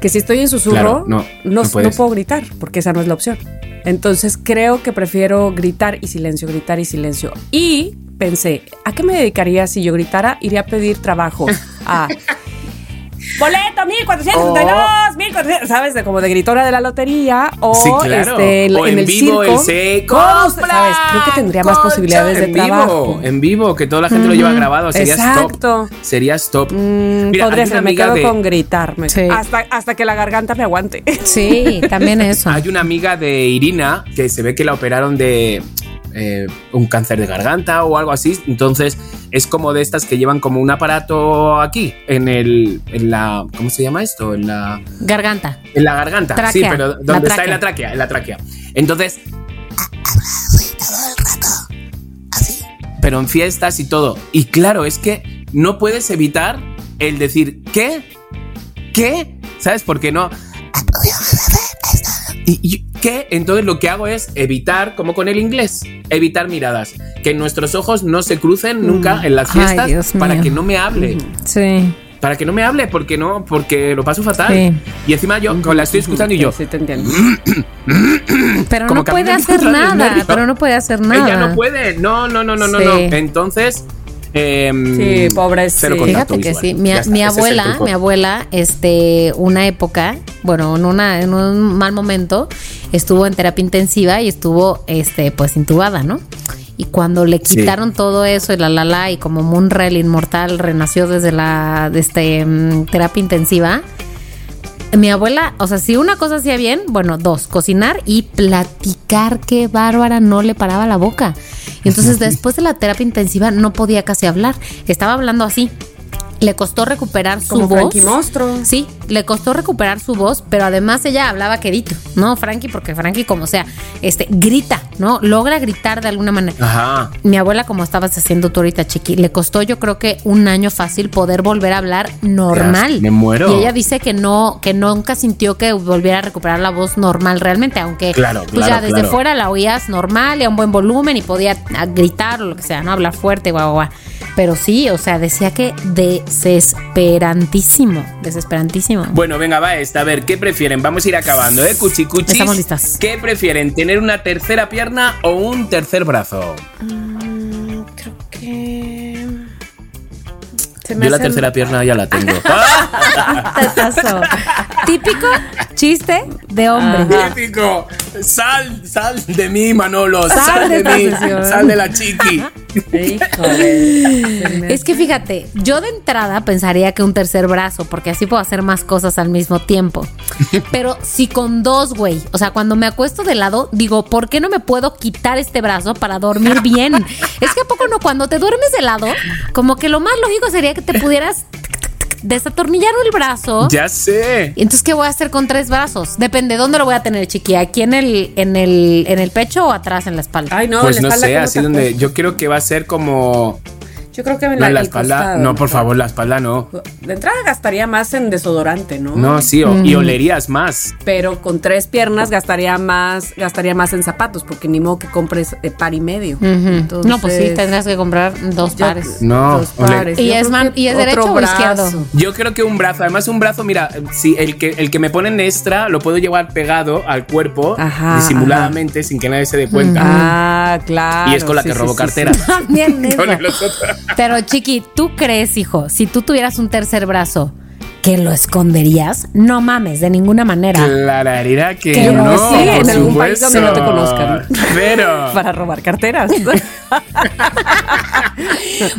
Que si estoy en susurro, Claro, no, no, no puedo gritar, porque esa no es la opción. Entonces creo que prefiero gritar y silencio, gritar y silencio. Y pensé, ¿a qué me dedicaría si yo gritara? Iría a pedir trabajo a... Boleto, 1462, 1400, ¿sabes? De como de gritora de la lotería o Sí, claro. este, el- o en, en, el vivo, circo. el usted, ¿Sabes? Creo que tendría más posibilidades de en trabajo. Vivo, en vivo, que toda la gente lo lleva grabado. Serías Exacto. top. Serías top. Mm, Mira, podría ser, me amiga quedo de- con gritar. me- Sí. hasta, hasta que la garganta me aguante. Sí, también eso. Hay una amiga de Irina que se ve que la operaron de. Eh, un cáncer de garganta o algo así. Entonces es como de estas que llevan como un aparato aquí, en el, en la, ¿cómo se llama esto? En la Garganta. En la garganta, sí, pero La ¿dónde está? En la tráquea, en la tráquea. Entonces. Pero en fiestas y todo. Y claro, es que no puedes evitar el decir, ¿qué? ¿Qué? ¿Sabes por qué no? ¿Y, y qué? Entonces lo que hago es evitar, como con el inglés, evitar miradas. Que nuestros ojos no se crucen nunca en las fiestas para mío. que no me hable Sí. para que no me hable, porque no, porque lo paso fatal. Sí. Y encima yo la estoy escuchando y yo, Sí, te entiendo. Pero Como no puede hacer nada. Pero no puede hacer nada. ella no puede, no, no, no, no, no, no. Entonces, em, Sí, pobre, sí. Fíjate que visual. sí. Mi, es abuela, mi abuela, este, una época, bueno, en una, en un mal momento, estuvo en terapia intensiva y estuvo, este, pues intubada, ¿no? Y cuando le Sí. quitaron todo eso y la la la y como Munra el inmortal renació desde la de este mm, terapia intensiva. Mi abuela, o sea, si una cosa hacía bien, bueno, dos, cocinar y platicar, qué bárbara, no le paraba la boca. Y entonces después de la terapia intensiva no podía casi hablar, estaba hablando así. Le costó recuperar su Como voz. Monstruo. Sí, le costó recuperar su voz, pero además ella hablaba quedito, ¿no? Frankie, porque Frankie, como sea, este, grita, ¿no? Logra gritar de alguna manera. Ajá. Mi abuela, como estabas haciendo tú ahorita, Chiqui, le costó yo creo que un año fácil poder volver a hablar normal. me muero. Y ella dice que no, que nunca sintió que volviera a recuperar la voz normal realmente, aunque Claro, pues ya desde claro. fuera la oías normal y a un buen volumen y podía ah, gritar o lo que sea, ¿no? Hablar fuerte, guau, guau. Pero sí, o sea, decía que desesperantísimo, desesperantísimo. Bueno, venga, va esta. A ver, ¿qué prefieren? Vamos a ir acabando, ¿eh? Cuchicuchis. Estamos listas. ¿Qué prefieren? ¿Tener una tercera pierna o un tercer brazo? Creo que. Se Yo la hacen- tercera pierna ya la tengo. Típico chiste de hombre. Típico. Sal, sal de mí, Manolo. Sal, Sal de de, mí. sesión. Sal de la chiqui. Híjole. Es que fíjate, yo de entrada pensaría que un tercer brazo, porque así puedo hacer más cosas al mismo tiempo. Pero si con dos, güey, o sea, cuando me acuesto de lado, digo, ¿por qué no me puedo quitar este brazo para dormir bien? es que a poco no, cuando te duermes de lado, como que lo más lógico sería que te pudieras desatornillar el brazo. Ya sé. Entonces, ¿qué voy a hacer con tres brazos? Depende, ¿dónde lo voy a tener, chiqui? ¿Aquí en el, en el, en el pecho o atrás en la espalda? Ay, no, pues la no espalda, sé, ¿cómo así donde yo creo que va a ser como Yo creo que no, la, en la el espalda. costado. No, por favor, la espalda no. De entrada gastaría más en desodorante, ¿no? No, sí, o- y olerías más. Pero con tres piernas gastaría más, gastaría más en zapatos, porque ni modo que compres eh, par y medio. Entonces, no, pues sí, tendrás que comprar dos yo- pares. No, dos pares. ¿Y es man- y es derecho o izquierdo? Yo creo que un brazo, además un brazo, mira, si el que el que me ponen extra lo puedo llevar pegado al cuerpo Ajá, disimuladamente sin que nadie se dé cuenta. Ah, claro. y es con la sí, que robo sí, cartera. sí. Con el otro. Pero Chiqui, ¿tú crees, hijo, si tú tuvieras un tercer brazo, que lo esconderías? No mames, de ninguna manera. Clararía que Que no, sí, por en algún país donde no te conozcan. Pero Para robar carteras.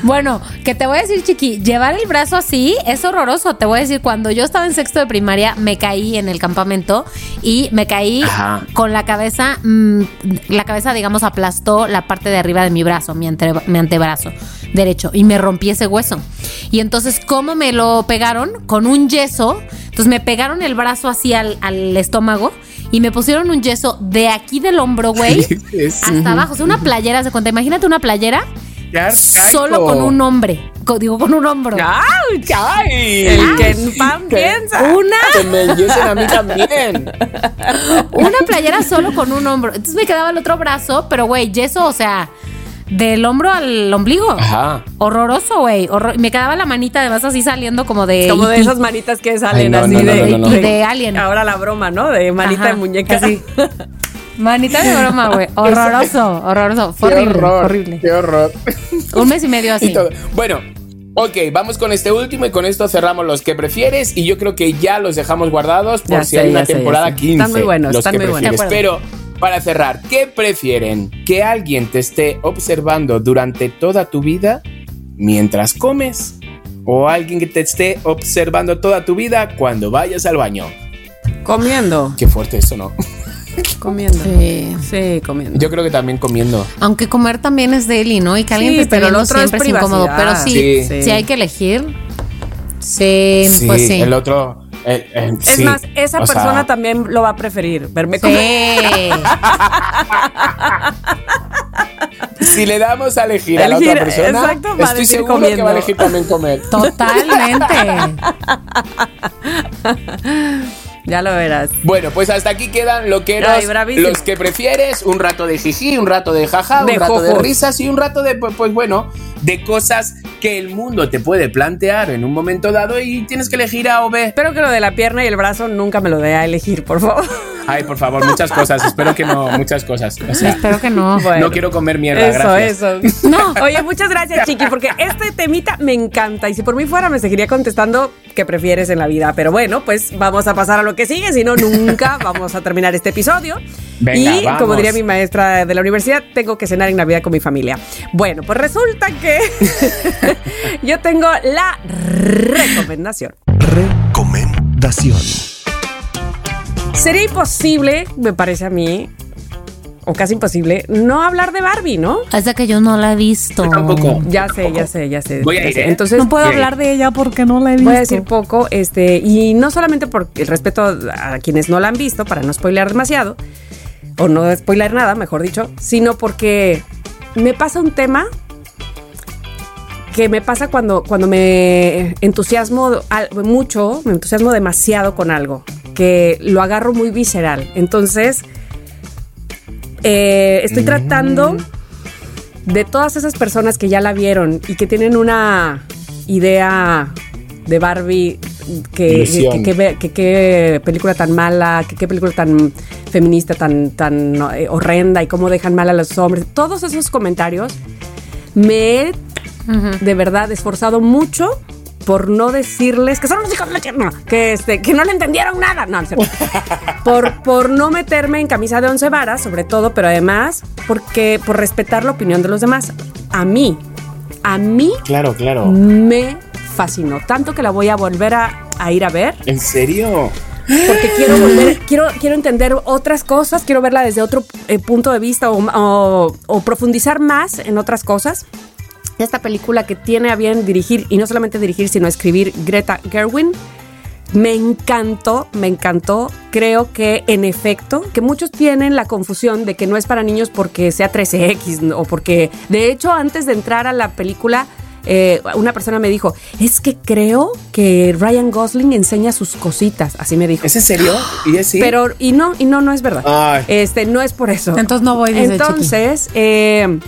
Bueno, que te voy a decir, Chiqui, llevar el brazo así es horroroso. Te voy a decir, cuando yo estaba en sexto de primaria, me caí en el campamento y me caí Ajá. con la cabeza, mm, la cabeza, digamos, aplastó la parte de arriba de mi brazo, mi, ante- mi antebrazo derecho, y me rompí ese hueso. Y entonces, ¿cómo me lo pegaron? Con un yeso. Entonces me pegaron el brazo así al, al estómago y me pusieron un yeso de aquí del hombro, güey, hasta abajo. O sea, una playera, se cuenta. Imagínate una playera solo con un hombre. Co- Digo, con un hombro. ¡Ay! ¡Ay! El que en pan piensa. Una, Que me a mí también. una playera solo con un hombro. Entonces me quedaba el otro brazo, pero güey, yeso, o sea, del hombro al ombligo. Ajá. Horroroso, güey. Horror- Me quedaba la manita además así saliendo como de. Como de esas manitas que salen Ay, no, así no, no, de, no, no, no. Y de alien. Ahora la broma, ¿no? De manita Ajá, de muñeca. así. Manita de broma, güey. Horroroso, horroroso. Fue Qué horrible, horror, horrible. Qué horror. Un mes y medio Y así. todo. Bueno, ok, vamos con este último y con esto cerramos los que prefieres y yo creo que ya los dejamos guardados por Ya si sé, hay una temporada sé. 15. Están muy buenos, los están que muy buenos. prefieres. De Pero para cerrar, ¿qué prefieren? ¿Que alguien te esté observando durante toda tu vida mientras comes? ¿O alguien que te esté observando toda tu vida cuando vayas al baño? Comiendo. Qué fuerte eso, ¿no? Comiendo. Sí. Sí, comiendo. Yo creo que también comiendo. Aunque comer también es deli, ¿no? Y que alguien Sí, te esté pero viendo otro es siempre es incómodo. Pero sí, Sí. si hay que elegir, sí, Sí, pues sí. el otro. El- el- Es sí. más, esa sea, persona también lo va a preferir. Verme comer. Sí. Si le damos a elegir, a la otra persona, exacto, va a estoy decir seguro que va a elegir también comer. Totalmente. Ya lo verás. Bueno, pues hasta aquí quedan Ay, bravísimo. los que prefieres, un rato de jiji, un rato de jaja, De un rato de jojos. risas y un rato de, pues, pues bueno, de cosas que el mundo te puede plantear en un momento dado y tienes que elegir A o B. Espero que lo de la pierna y el brazo nunca me lo dé a elegir, por favor. Ay, por favor, muchas cosas, espero que no, muchas cosas. O sea, Espero que no. Bueno. no quiero comer mierda, Eso, gracias. eso. No. Oye, muchas gracias, Chiqui, porque este temita me encanta. Y si por mí fuera, me seguiría contestando qué prefieres en la vida. Pero bueno, pues vamos a pasar a lo que sigue. Si no, nunca vamos a terminar este episodio. Venga, y vamos. como diría mi maestra de la universidad, tengo que cenar en Navidad con mi familia. Bueno, pues resulta que yo tengo la recomendación. Recomendación. Sería imposible, me parece a mí, o casi imposible, no hablar de Barbie, ¿no? Hasta que yo no la he visto. Yo tampoco. Ya sé, ya sé, ya sé. Voy a ir, sé. ¿eh? Entonces, No puedo hablar de ella porque no la he visto. Voy a decir poco, este, y no solamente por el respeto a quienes no la han visto, para no spoilear demasiado, o no spoilear nada, mejor dicho, sino porque me pasa un tema que me pasa cuando, cuando me entusiasmo mucho, me entusiasmo demasiado con algo, que lo agarro muy visceral. Entonces, eh, estoy tratando de todas esas personas que ya la vieron y que tienen una idea de Barbie que, Ilusión. que, que, ve- que qué película tan mala, que qué película tan feminista, tan, tan eh, horrenda y cómo dejan mal a los hombres. Todos esos comentarios me he de verdad esforzado mucho por no decirles que son los hijos de la ch- no, que este que no le entendieron nada no, no cierto. por por no meterme en camisa de once varas sobre todo pero además porque por respetar la opinión de los demás a mí a mí Claro, claro. me fascinó tanto que la voy a volver a, a ir a ver ¿En serio? porque quiero volver, quiero, quiero entender otras cosas, quiero verla desde otro eh, punto de vista o, o- o profundizar más en otras cosas. Esta película que tiene a bien dirigir, y no solamente dirigir, sino escribir Greta Gerwin, me encantó, me encantó. Creo que en efecto, que muchos tienen la confusión de que no es para niños porque sea 13X ¿no? o porque, de hecho, antes de entrar a la película, eh, una persona me dijo, es que creo que Ryan Gosling enseña sus cositas, así me dijo. ¿Es en serio? ¿Y es sí? Pero, y no, y no, no es verdad. Ay. Este, no es por eso. Entonces no voy desde Entonces, eh,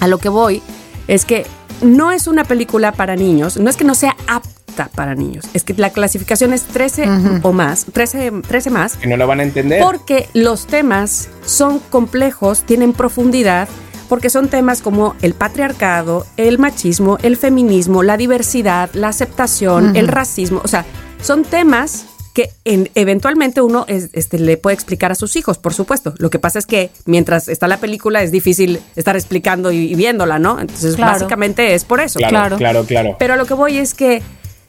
a lo que voy es que no es una película para niños, no es que no sea apta para niños, es que la clasificación es 13 o más, 13, 13 más, Que no lo van a entender. porque los temas son complejos, tienen profundidad, porque son temas como el patriarcado, el machismo, el feminismo, la diversidad, la aceptación, el racismo, o sea, son temas que en- eventualmente uno es- este, le puede explicar a sus hijos, por supuesto. Lo que pasa es que mientras está la película es difícil estar explicando y, y viéndola, ¿no? Entonces, Claro. básicamente es por eso. Claro, Claro. claro, claro. Pero a lo que voy es que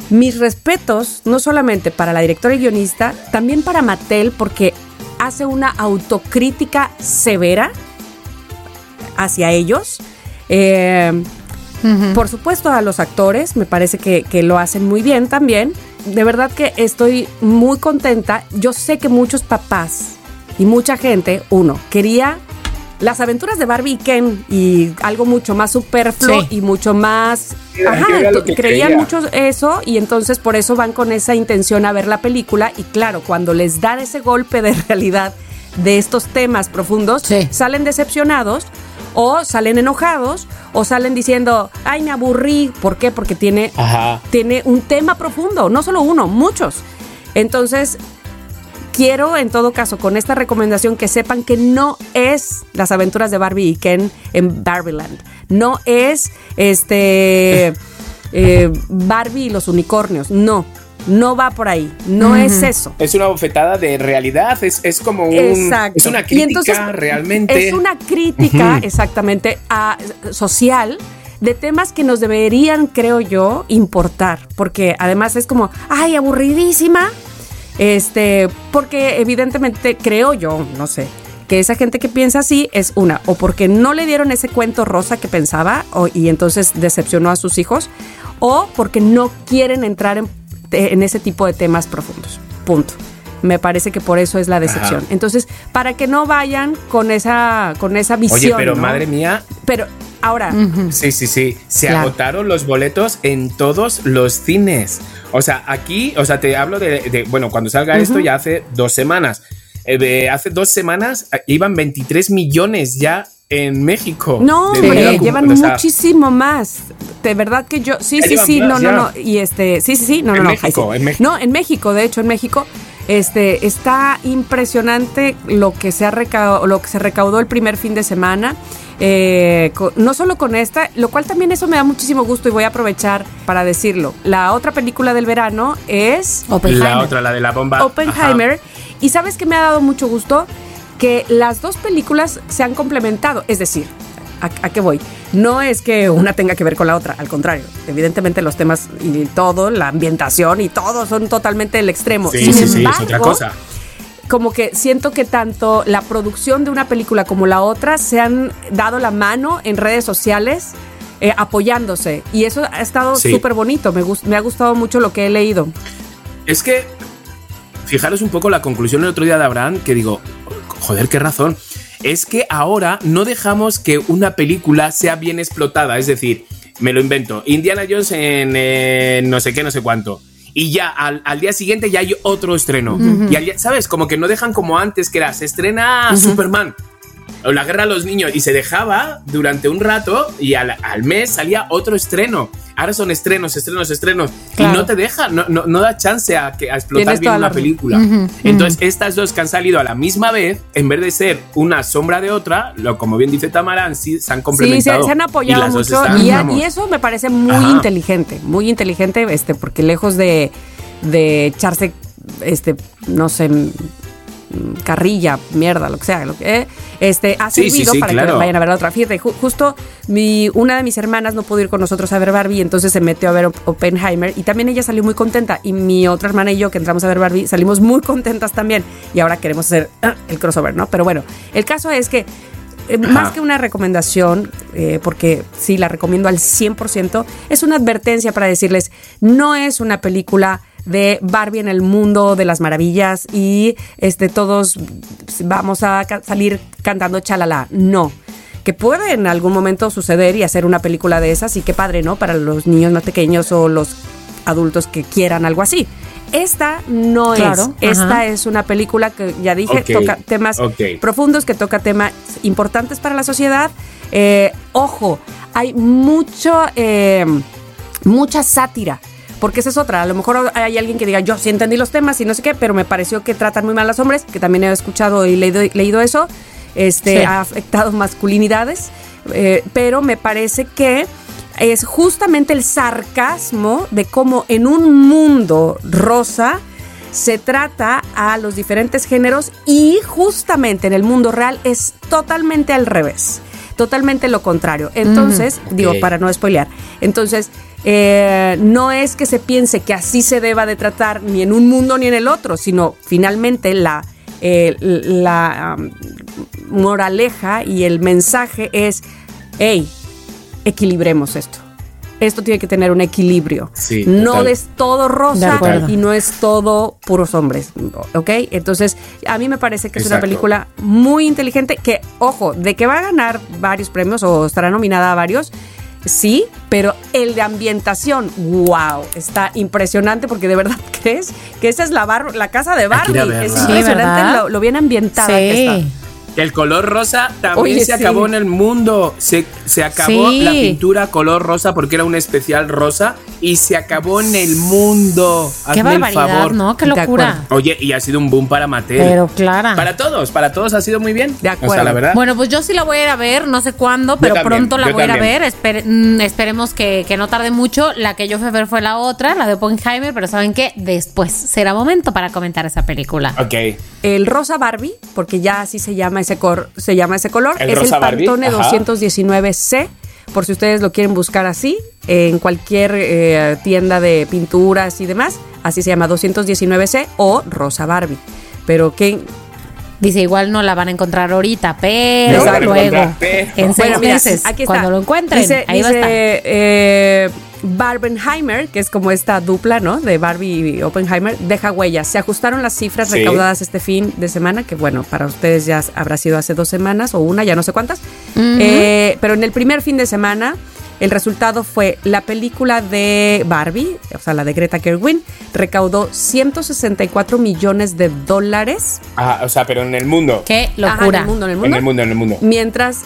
mis respetos, no solamente para la directora y guionista, también para Mattel, porque hace una autocrítica severa hacia ellos. Eh, Por supuesto, a los actores, me parece que, que lo hacen muy bien también. De verdad que estoy muy contenta. Yo sé que muchos papás y mucha gente, uno, quería las aventuras de Barbie y Ken y algo mucho más superfluo Sí. y mucho más... Era- Ajá, creían mucho eso y entonces por eso van con esa intención a ver la película y claro, cuando les dan ese golpe de realidad de estos temas profundos, Sí. salen decepcionados o salen enojados o salen diciendo, ay, me aburrí. ¿Por qué? Porque tiene, Ajá. tiene un tema profundo, no solo uno, muchos. Entonces, quiero en todo caso con esta recomendación que sepan que no es las aventuras de Barbie y Ken en Barbieland. No es este eh, Barbie y los unicornios. No, no va por ahí. No es eso. Es una bofetada de realidad, es, es como un... Exacto. Es una Y crítica entonces, realmente... Es una crítica, exactamente, a- social de temas que nos deberían, creo yo, importar. Porque además es como, ay, aburridísima. Este, porque evidentemente creo yo, no sé, que esa gente que piensa así es una, o porque no le dieron ese cuento rosa que pensaba o- y entonces decepcionó a sus hijos, o porque no quieren entrar en, en ese tipo de temas profundos. Punto. Me parece que por eso es la decepción. Ajá. Entonces, para que no vayan con esa, con esa visión. Oye, pero ¿no? madre mía, Pero ahora, Sí, sí, sí. Se Claro. agotaron los boletos en todos los cines. O sea, aquí, o sea, te hablo de, de- bueno, cuando salga esto ya hace dos semanas. Eh, hace dos semanas eh, iban 23 millones ya en México. No, hombre, llevan o sea, muchísimo más. De verdad que yo, sí, sí, sí, no, no, no. Y este, sí, sí, sí, no, En no, no. México, sí. en México. No, en México, de hecho, en México, este, está impresionante lo que se ha recaudado, lo que se recaudó el primer fin de semana. eh, no solo con esta, lo cual también eso me da muchísimo gusto y voy a aprovechar para decirlo. La otra película del verano es Oppenheimer. La otra, la de la bomba. Oppenheimer. Y sabes que me ha dado mucho gusto que las dos películas se han complementado. Es decir, ¿a, a qué voy? No es que una tenga que ver con la otra, al contrario. Evidentemente los temas y todo, la ambientación y todo son totalmente el extremo. Sí, Sin sí, sí, es otra cosa. Como que siento que tanto la producción de una película como la otra se han dado la mano en redes sociales. eh, apoyándose y eso ha estado Sí. súper bonito me, me ha gustado mucho lo que he leído Es que, fijaros un poco la conclusión el otro día de Abraham, que digo, joder, qué razón. Es que ahora no dejamos que una película sea bien explotada. Es decir, me lo invento. Indiana Jones en eh, no sé qué, no sé cuánto. Y ya al, al día siguiente ya hay otro estreno. Y al día- ¿sabes? Como que no dejan como antes, que era, se estrena Superman. O la guerra a los niños. Y se dejaba durante un rato y al, al mes salía otro estreno. Ahora son estrenos, estrenos, estrenos. Claro. Y no te deja, no, no, no da chance a, que, a explotar bien la una película. Entonces, estas dos que han salido a la misma vez, en vez de ser una sombra de otra, lo, como bien dice Tamara, si- se han Sí, se, complementado. se han Y apoyado dos mucho están, y, a- y eso me parece muy Ajá. inteligente, muy inteligente, este, porque lejos de, de echarse, este, no sé, carrilla, mierda, lo que sea, lo que, eh, este, ha Sí, servido sí, para claro. que vayan a ver la otra. Fíjate, ju- justo mi, una de mis hermanas no pudo ir con nosotros a ver Barbie, entonces se metió a ver Op- Oppenheimer y también ella salió muy contenta y mi otra hermana y yo que entramos a ver Barbie salimos muy contentas también y ahora queremos hacer ah, el crossover, ¿no? Pero bueno, el caso es que eh, más que una recomendación, eh, porque sí la recomiendo al 100%, es una advertencia para decirles, no es una película de Barbie en el mundo de las maravillas y este todos vamos a ca- salir cantando chalala. No. Que puede en algún momento suceder y hacer una película de esas y qué padre, ¿no? Para los niños más pequeños o los adultos que quieran algo así. Esta no Claro, es. Esta es una película que ya dije, toca temas profundos, que toca temas importantes para la sociedad. Eh, ojo, hay mucho, eh, mucha sátira. Porque esa es otra. A lo mejor hay alguien que diga, yo sí entendí los temas y no sé qué, pero me pareció que tratan muy mal a los hombres, que también he escuchado y leído, leído eso. Este, Sí. ha afectado masculinidades. eh, pero me parece que es justamente el sarcasmo de cómo en un mundo rosa se trata a los diferentes géneros y justamente en el mundo real es totalmente al revés, totalmente lo contrario. Entonces, digo, para no spoilear, entonces eh, no es que se piense que así se deba de tratar ni en un mundo ni en el otro, sino finalmente la, eh, la um, moraleja y el mensaje es, hey, equilibremos esto. Esto tiene que tener un equilibrio. Sí, no total. es todo rosa y no es todo puros hombres, ¿ok? Entonces, a mí me parece que es una película muy inteligente que, ojo, de que va a ganar varios premios o estará nominada a varios, sí, pero el de ambientación, wow, está impresionante porque de verdad crees que esa es la, bar- la casa de Barbie. Es. Sí, impresionante lo, lo bien ambientada que está. El color rosa también Oye, se sí. acabó en el mundo. Se, se acabó Sí. la pintura color rosa porque era un especial rosa y se acabó en el mundo. Qué Hazme el barbaridad, favor. ¿no? Qué locura. Oye, y ha sido un boom para Mattel. Pero clara. Para todos, para todos ha sido muy bien. De O sea, acuerdo. la verdad. Bueno, pues yo sí la voy a ir a ver, no sé cuándo, pero también, pronto la voy a ir a ver. Espere- mm, esperemos que, que no tarde mucho. La que yo fui a ver fue la otra, la de Oppenheimer, pero ¿saben qué? Después será momento para comentar esa película. Ok. El rosa Barbie, porque ya así se llama ese, cor- se llama ese color, El es rosa el Barbie, Pantone ajá. 219C, por si ustedes lo quieren buscar así, en cualquier eh, tienda de pinturas y demás. así se llama 219C o Rosa Barbie. Pero que Dice, igual no la van a encontrar ahorita, pero No luego, encontrar, pero- en seis Bueno, mira, meses, aquí está. cuando lo encuentren, Dice, ahí va a dice, estar. eh, Barbenheimer, que es como esta dupla, ¿no? De Barbie y Oppenheimer, deja huellas. Se ajustaron las cifras Sí. recaudadas este fin de semana, que bueno, para ustedes ya habrá sido hace dos semanas o una, ya no sé cuántas. Eh, pero en el primer fin de semana, el resultado fue la película de Barbie, o sea, la de Greta Gerwin, recaudó 164 millones de dólares. Ah, o sea, pero en el mundo. Qué Ajá, locura. en el mundo, en el mundo. En el mundo, en el mundo. Mientras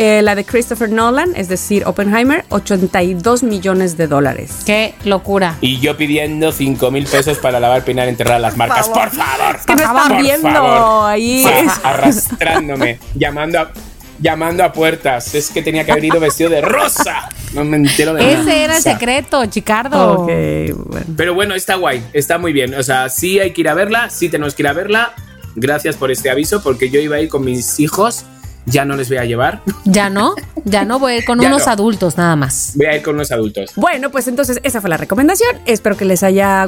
eh, la de Christopher Nolan, es decir, Oppenheimer, 82 millones de dólares. Qué locura. Y yo pidiendo 5 mil pesos para lavar, peinar, enterrar las marcas. Por favor. que no están Por viendo favor. ahí. Ah, Arrastrándome, llamando a, llamando a puertas. Es que tenía que haber ido vestido de rosa. No me entero de nada. Ese era el secreto, Chicardo. Bueno. Pero bueno, está guay, está muy bien. O sea, sí hay que ir a verla, sí tenemos que ir a verla. Gracias por este aviso, porque yo iba a ir con mis hijos, ya no les voy a llevar. Ya no, ya no voy a ir con unos no. adultos nada más. Voy a ir con los adultos. Bueno, pues entonces esa fue la recomendación. Espero que les haya,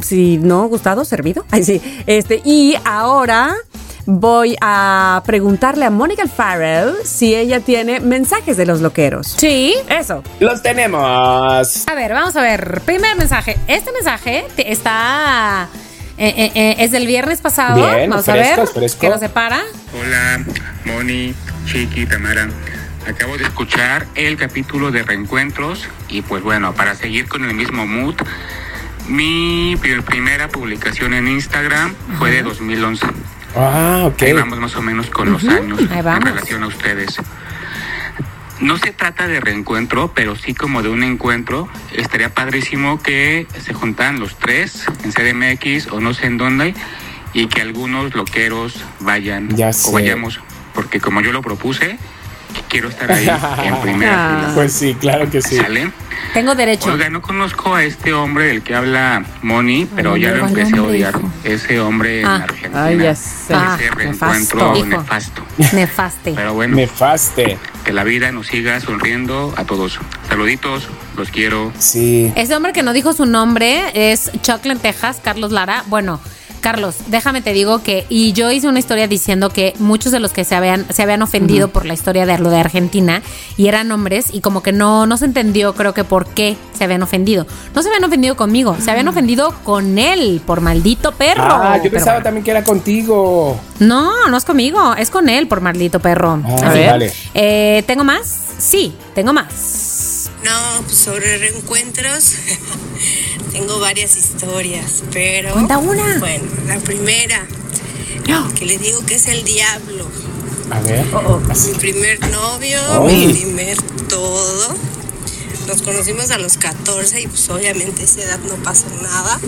si no gustado, servido. Ay, sí. Este, y ahora voy a preguntarle a Mónica Farrell si ella tiene mensajes de los loqueros. Sí. Eso. Los tenemos. A ver, vamos a ver. Primer mensaje. Este mensaje te- está. Eh, eh, eh, es del viernes pasado. Bien, vamos fresco, a ver. fresco. ¿Qué nos separa? Hola, Moni, Chiqui, Tamara. Acabo de escuchar el capítulo de reencuentros y pues bueno, para seguir con el mismo mood, mi pri- primera publicación en Instagram fue de 2011. Ah, ok. Ahí vamos más o menos con los años Ahí en vamos. relación a ustedes. No se trata de reencuentro, pero sí como de un encuentro. Estaría padrísimo que se juntaran los tres en CDMX o no sé en dónde y que algunos loqueros vayan Ya o vayamos, porque como yo lo propuse, quiero estar ahí en primera fila. Pues sí, claro que sí. ¿Sale? Tengo derecho. Oiga, no conozco a este hombre del que habla Moni, pero Ay, ya lo empecé a odiar. hijo. Ese hombre en Ah. Argentina. Ay, ya sé. Ah, Ese nefasto. reencuentro Hijo. nefasto. Nefaste. Pero bueno, Nefaste. que la vida nos siga sonriendo a todos. Saluditos, los quiero. Sí. Ese hombre que no dijo su nombre es Chuck Lentejas, Carlos Lara. Bueno, Carlos, déjame te digo que, y yo hice una historia diciendo que muchos de los que se habían, se habían ofendido por la historia de lo de Argentina y eran hombres y como que no, no se entendió creo que por qué se habían ofendido. No se habían ofendido conmigo, se habían ofendido con él por maldito perro. Ah, yo Pero pensaba bueno. también que era contigo. No, no es conmigo, es con él por maldito perro. Ah, Así. vale. Eh, ¿Tengo más? Sí, tengo más. No, pues sobre reencuentros tengo varias historias, pero Cuenta una. bueno, la primera que les digo que es el diablo. A ver. Mi primer novio, Ay. mi primer todo. Nos conocimos a los 14 y pues obviamente a esa edad no pasó nada.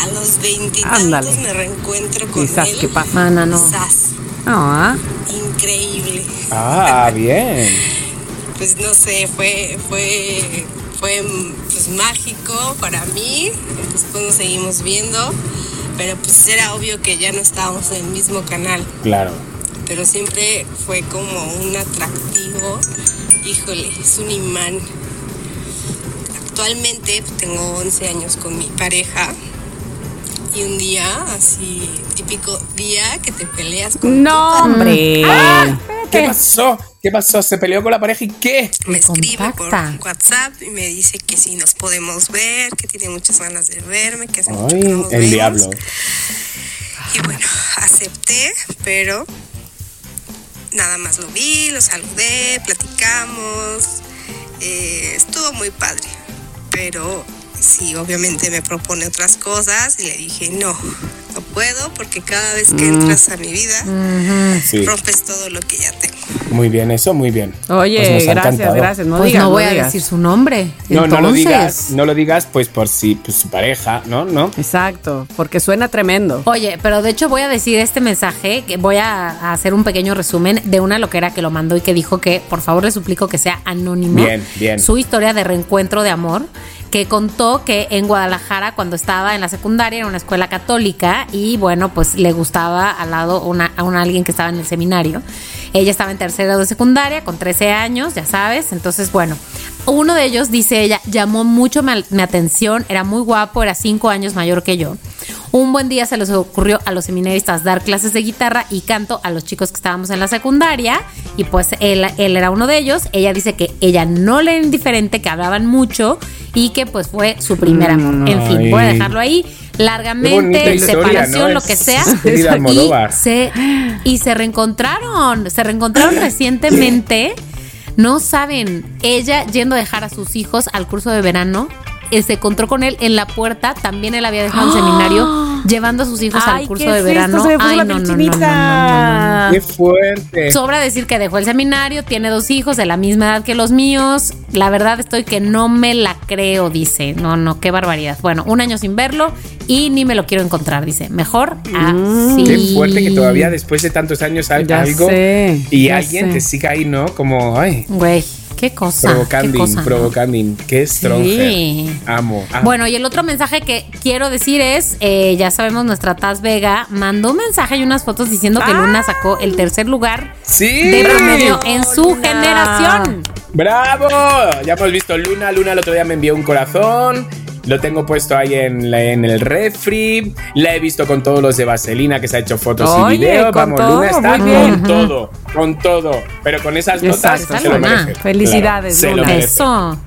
A los 20 y Ándale. tantos me reencuentro con Quizás, él. ¿qué pasa? Mana, no. Quizás. Ah, Increíble. Ah, bien. pues no sé, fue, fue, fue pues mágico para mí. Después nos seguimos viendo, pero pues era obvio que ya no estábamos en el mismo canal. Claro. Pero siempre fue como un atractivo. Híjole, es un imán. Actualmente tengo 11 años con mi pareja. Y un día, así, típico día que te peleas con no, tu hombre. Ah, ¿Qué pasó? ¿Qué pasó? ¿Se peleó con la pareja y qué? me escribe por. WhatsApp y me dice que si nos podemos ver, que tiene muchas ganas de verme, que hace mucho Ay, que no nos el vemos. diablo. Y bueno, acepté, pero nada más lo vi, lo saludé, platicamos, eh, estuvo muy padre, pero sí, obviamente me propone otras cosas y le dije no, no puedo porque cada vez que entras a mi vida Sí. rompes todo lo que ya tengo. Muy bien, eso, muy bien. Oye, Pues gracias, encantado. gracias. No pues digas, no voy a digas. decir su nombre. No, no lo digas, no lo digas, pues por si pues, su pareja, ¿no? ¿No? Exacto, porque suena tremendo. Oye, pero de hecho voy a decir este mensaje, que voy a, a hacer un pequeño resumen de una loquera que lo mandó y que dijo que por favor le suplico que sea anónimo. Bien, bien. Su historia de reencuentro de amor, que contó que en Guadalajara cuando estaba en la secundaria era una escuela católica y bueno, pues le gustaba al lado una, a un alguien que estaba en el seminario. Ella estaba en tercero de secundaria con 13 años, ya sabes. Entonces, bueno, uno de ellos, dice ella, llamó mucho mi, mi atención, era muy guapo, era cinco años mayor que yo. Un buen día se les ocurrió a los seminaristas dar clases de guitarra y canto a los chicos que estábamos en la secundaria y pues él, él era uno de ellos. Ella dice que ella no le era indiferente, que hablaban mucho y que pues fue su primer amor. En fin, voy a dejarlo ahí largamente, historia, separación, ¿no? lo que sea. Y se, y se reencontraron, se reencontraron recientemente. No saben, ella yendo a dejar a sus hijos al curso de verano, se encontró con él en la puerta, también él había dejado el seminario, llevando a sus hijos al curso ¿qué de verano. Ay, la no, no, no. Qué fuerte. Sobra decir que dejó el seminario, tiene dos hijos de la misma edad que los míos. La verdad estoy que no me la creo, dice. No, no, qué barbaridad. Bueno, un año sin verlo y ni me lo quiero encontrar, dice. Mejor así. Qué fuerte que todavía después de tantos años hay Ya algo sé, y alguien sé. te siga ahí, ¿no? Como, ay, Güey, qué cosa. provocando, qué cosa, ¿no? provocando. Qué stronger. Sí. Amo. amo. Bueno, y el otro mensaje que quiero decir es, eh, ya sabemos, nuestra Taz Vega mandó un mensaje y unas fotos diciendo que Luna sacó el tercer lugar sí. de promedio en su Luna. generación. ¡Bravo! Ya hemos visto Luna. Luna el otro día me envió un corazón. Lo tengo puesto ahí en, la- en el refri. La he visto con todos los de Vaselina que se ha hecho fotos Oye, y videos. Vamos, todo, Luna está muy bien. con todo. Con todo. Pero con esas notas Exacto. se lo merece. Felicidades, Claro, se lo Luna. merece. Eso.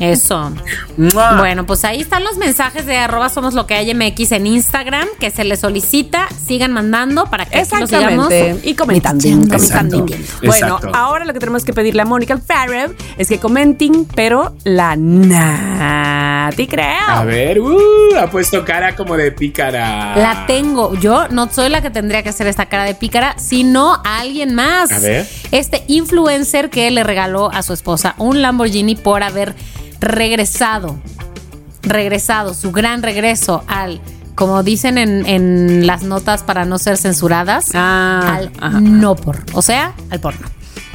Eso. ¡Mua! Bueno, pues ahí están los mensajes de arroba somos lo que hay MX en Instagram que se les solicita. Sigan mandando para que aquí los sigamos. Exactamente. Y comentando. Comentando. Bueno, Exacto. ahora lo que tenemos que pedirle a Mónica Farrell es que comenten, pero la Nati creo. A ver, uh, ha puesto cara como de pícara. La tengo. Yo no soy la que tendría que hacer esta cara de pícara, sino a alguien más. A ver. Este influencer que le regaló a su esposa un Lamborghini por haber regresado. Regresado, su gran regreso al. Como dicen en, en las notas para no ser censuradas, Ah, al ajá. no por. O sea, al porno.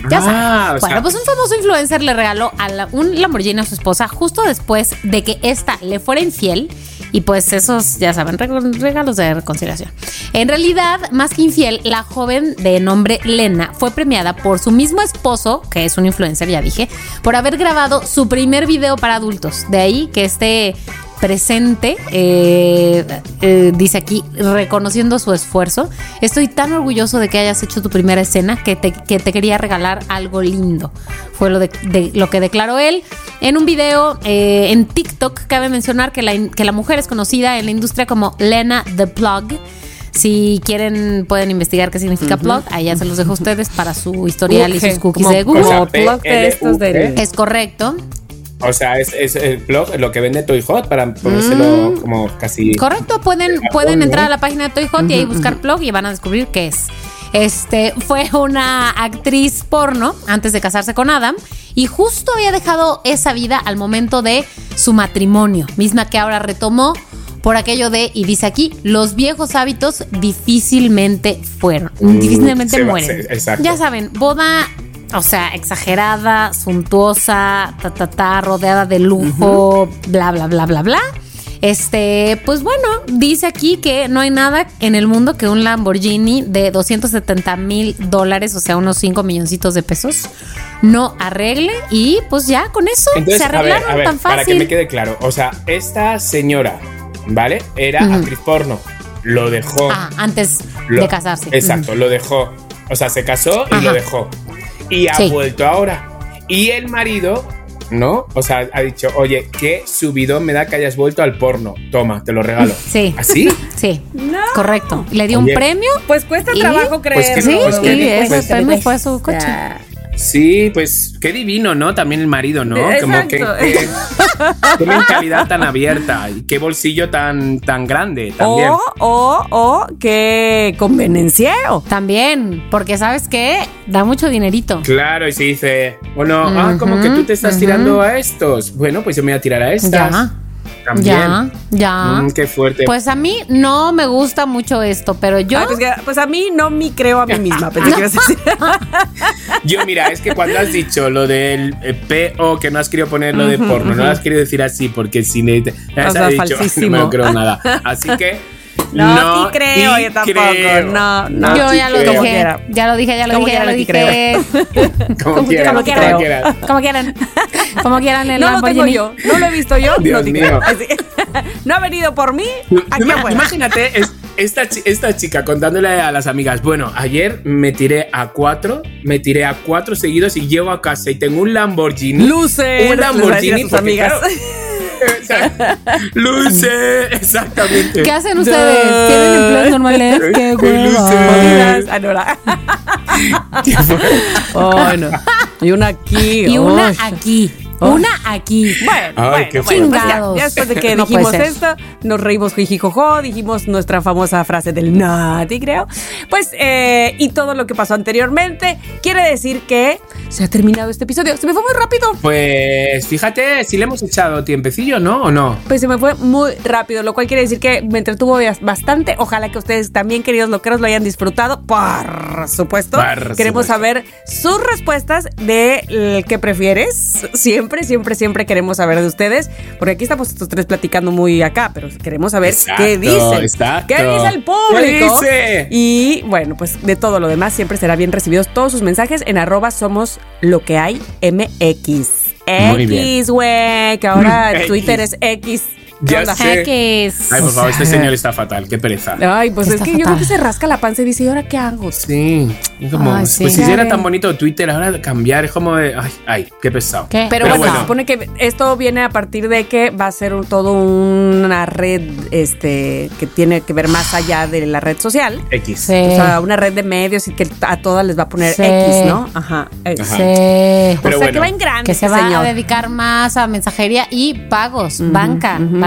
Ya Ah, saben. o Bueno, pues un famoso influencer le regaló a la- un Lamborghini a su esposa justo después de que ésta le fuera infiel. Y pues esos, ya saben, reg- regalos de reconciliación. En realidad, más que infiel, la joven de nombre Lena fue premiada por su mismo esposo, que es un influencer, ya dije, por haber grabado su primer video para adultos. De ahí que este presente, eh, eh, dice aquí, reconociendo su esfuerzo. Estoy tan orgulloso de que hayas hecho tu primera escena que te, que te quería regalar algo lindo. Fue lo, de, de- lo que declaró él en un video eh, en TikTok. Cabe mencionar que la, que la mujer es conocida en la industria como Lena the Plug. Si quieren, pueden investigar qué significa plug. Ahí ya se los dejo a ustedes para su historial y sus cookies de Google. Plug de estos es correcto. O sea, es, es el blog, lo que vende Toy Hot para ponérselo Mm. como casi. Correcto, pueden, pueden entrar a la página de Toy Hot y ahí buscar plug y van a descubrir qué es. Este fue una actriz porno antes de casarse con Adam y justo había dejado esa vida al momento de su matrimonio, misma que ahora retomó por aquello de, y dice aquí, los viejos hábitos difícilmente fueron, difícilmente se va- mueren. se- exacto. Ya saben, boda, o sea, exagerada, suntuosa, ta, ta, ta, rodeada de lujo, bla, bla, bla, bla, bla. Este, pues bueno, dice aquí que no hay nada en el mundo que un Lamborghini de 270 mil dólares, o sea, unos 5 milloncitos de pesos, no arregle. Y pues ya con eso Entonces, se a ver, arreglaron a ver, tan para que me fácil. quede claro. O sea, esta señora, ¿vale? Era Ujú. actriz porno. Lo dejó. Ah, antes Lo- de casarse. Exacto, lo dejó. O sea, se casó y Ajá. lo dejó. Y ha Sí. vuelto ahora. Y el marido, ¿no? O sea, ha dicho, oye, qué subidón me da que hayas vuelto al porno. Toma, te lo regalo. Sí. ¿Así? Sí, No. correcto. Le dio Oye. un premio Pues cuesta trabajo Pues creerlo. que- Sí, pues que- y ese pues- premio fue su coche. Sí, pues qué divino, ¿no? También el marido, ¿no? Como que, Exacto. que- qué mentalidad tan abierta y qué bolsillo tan, tan grande también. O, o, o, que convenenciero. También, porque sabes qué, da mucho dinerito. Claro, y se dice, bueno, ah, como que tú te estás tirando a estos. Bueno, pues yo me voy a tirar a estas. Ya, También. ya, ya. Mm, qué fuerte. Pues a mí no me gusta mucho esto, pero yo Ah, pues, que- pues a mí no me creo a mí misma. Pensé que ibas a decir. Yo, mira, es que cuando has dicho lo del eh, PO, que no has querido poner lo de porno, no lo has querido decir así, porque si me, O sea, dicho, "Ay, no me lo creo nada. Así que No, te creo, yo tampoco. creo. No, no. Yo ya lo creo. Dije, ya lo dije, ya lo dije, ya lo dije. Como quieras, como quieras. Como quieran, como quieran el No lo tengo Lamborghini. yo, no lo he visto yo, Dios no te mío. No ha venido por mí, aquí. Imagínate es- esta, esta chica contándole a las amigas, bueno, ayer me tiré a cuatro, me tiré a cuatro seguidos y llego a casa y tengo un Lamborghini. Luces, Un Lamborghini. sus porque, amigas. claro, Luces, exactamente. ¿Qué hacen ustedes? ¿Tienen empleos normales? ¡Qué hueva! Ah, la- Ay, no. Y una aquí. Y una Uy. aquí, Oh. una aquí. Bueno, Ay, bueno, qué bueno, pues ya, Chingados. ya después de que No dijimos esto, nos reímos jijijojo, dijimos nuestra famosa frase del nati, creo. Pues, eh, y todo lo que pasó anteriormente quiere decir que se ha terminado este episodio. Se me fue muy rápido. Pues fíjate, si le hemos echado tiempecillo, ¿no? ¿O no? Pues se me fue muy rápido, lo cual quiere decir que me entretuvo bastante. Ojalá que ustedes también, queridos loqueros, lo hayan disfrutado. Por supuesto. Por Queremos supuesto. saber sus respuestas de qué prefieres. Siempre, siempre, siempre queremos saber de ustedes. Porque aquí estamos estos tres platicando muy acá, pero queremos saber Exacto, qué dicen. exacto. ¿Qué dice el público? ¿Qué dice? Y bueno, pues de todo lo demás siempre será bien recibidos todos sus mensajes en arroba somos lo que hay MX. Muy. X, güey, que ahora. Twitter es X. ¿Qué Ya sé. Ay, por favor, este señor está fatal, qué pereza. Ay, pues es Está que yo creo fatal. que se rasca la panza y dice, ¿y ahora qué hago? Sí, es como, Ay, sí. pues si era tan bonito Twitter, ahora cambiar es como de, ay, ay, qué pesado. ¿Qué? Pero, Pero bueno, bueno. se supone que esto viene a partir de que va a ser un- todo una red este que tiene que ver más allá de la red social. X. Sí. O sea, una red de medios y que a todas les va a poner Sí. X, ¿no? Ajá. X. Ajá. Sí. o Pero sea, que bueno, va en grande Que se este va señor. a dedicar más a mensajería y pagos. banca, banca en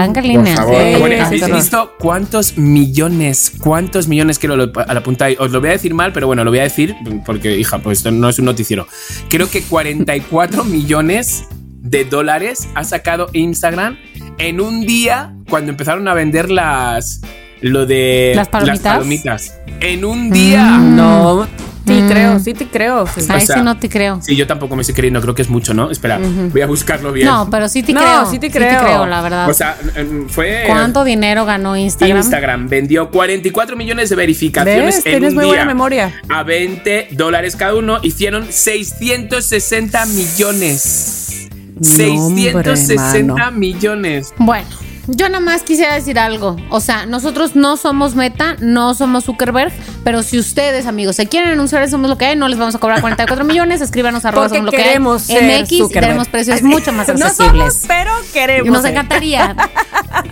Por favor. Sí, Bueno, ¿Habéis visto cuántos millones, cuántos millones quiero lo- a la punta? Os lo voy a decir mal, pero bueno, lo voy a decir porque, hija, pues esto no es un noticiero. Creo que 44 millones de dólares ha sacado Instagram en un día cuando empezaron a vender las. Lo de ¿Las palomitas? palomitas. En un día. No, sí creo, sí te creo. Sí. Ahí O sea, sí no te creo. Sí, yo tampoco me estoy creyendo, creo que es mucho, ¿no? Espera, voy a buscarlo bien. No, pero sí te No, creo. sí te creo. creo, la verdad. O sea, fue. ¿Cuánto dinero ganó Instagram? Instagram vendió 44 millones de verificaciones ¿Ves? en Tienes un muy día. buena memoria. A 20 dólares cada uno hicieron 660 millones. No, 660 hombre, millones. Bueno, yo nada más quisiera decir algo. O sea, nosotros no somos Meta, no somos Zuckerberg, pero si ustedes, amigos, se quieren anunciar en Somos Lo que hay, no les vamos a cobrar 44 millones, escríbanos a somos lo que hay. MX y tenemos precios mucho más No accesibles. somos, pero queremos. Nos ser. encantaría.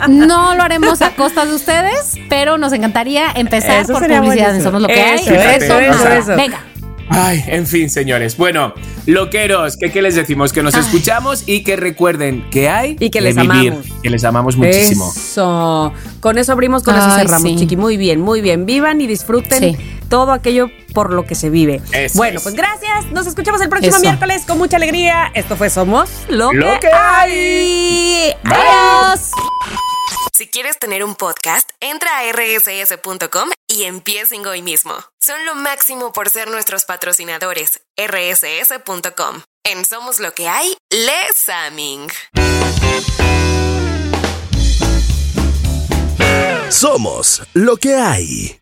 No lo haremos a costa de ustedes, pero nos encantaría empezar Eso por publicidad en buenísimo. Somos Lo que hay. Eso, eso, nos- eso, eso. Venga. Ay, en fin, señores. Bueno, loqueros, ¿qué, qué les decimos? Que nos Ay. escuchamos y que recuerden que hay Y que de les vivir, amamos. Que les amamos muchísimo. Eso. Con eso abrimos, con eso cerramos, sí. chiqui. Muy bien, muy bien. Vivan y disfruten Sí. todo aquello por lo que se vive. Eso bueno, es. pues gracias. Nos escuchamos el próximo Eso. miércoles con mucha alegría. Esto fue Somos Lo, Lo que, que hay. Adiós. Si quieres tener un podcast, entra a rss.com y empiecen hoy mismo. Son lo máximo por ser nuestros patrocinadores. rss.com. En Somos Lo que hay, Les Aming. Somos lo que hay.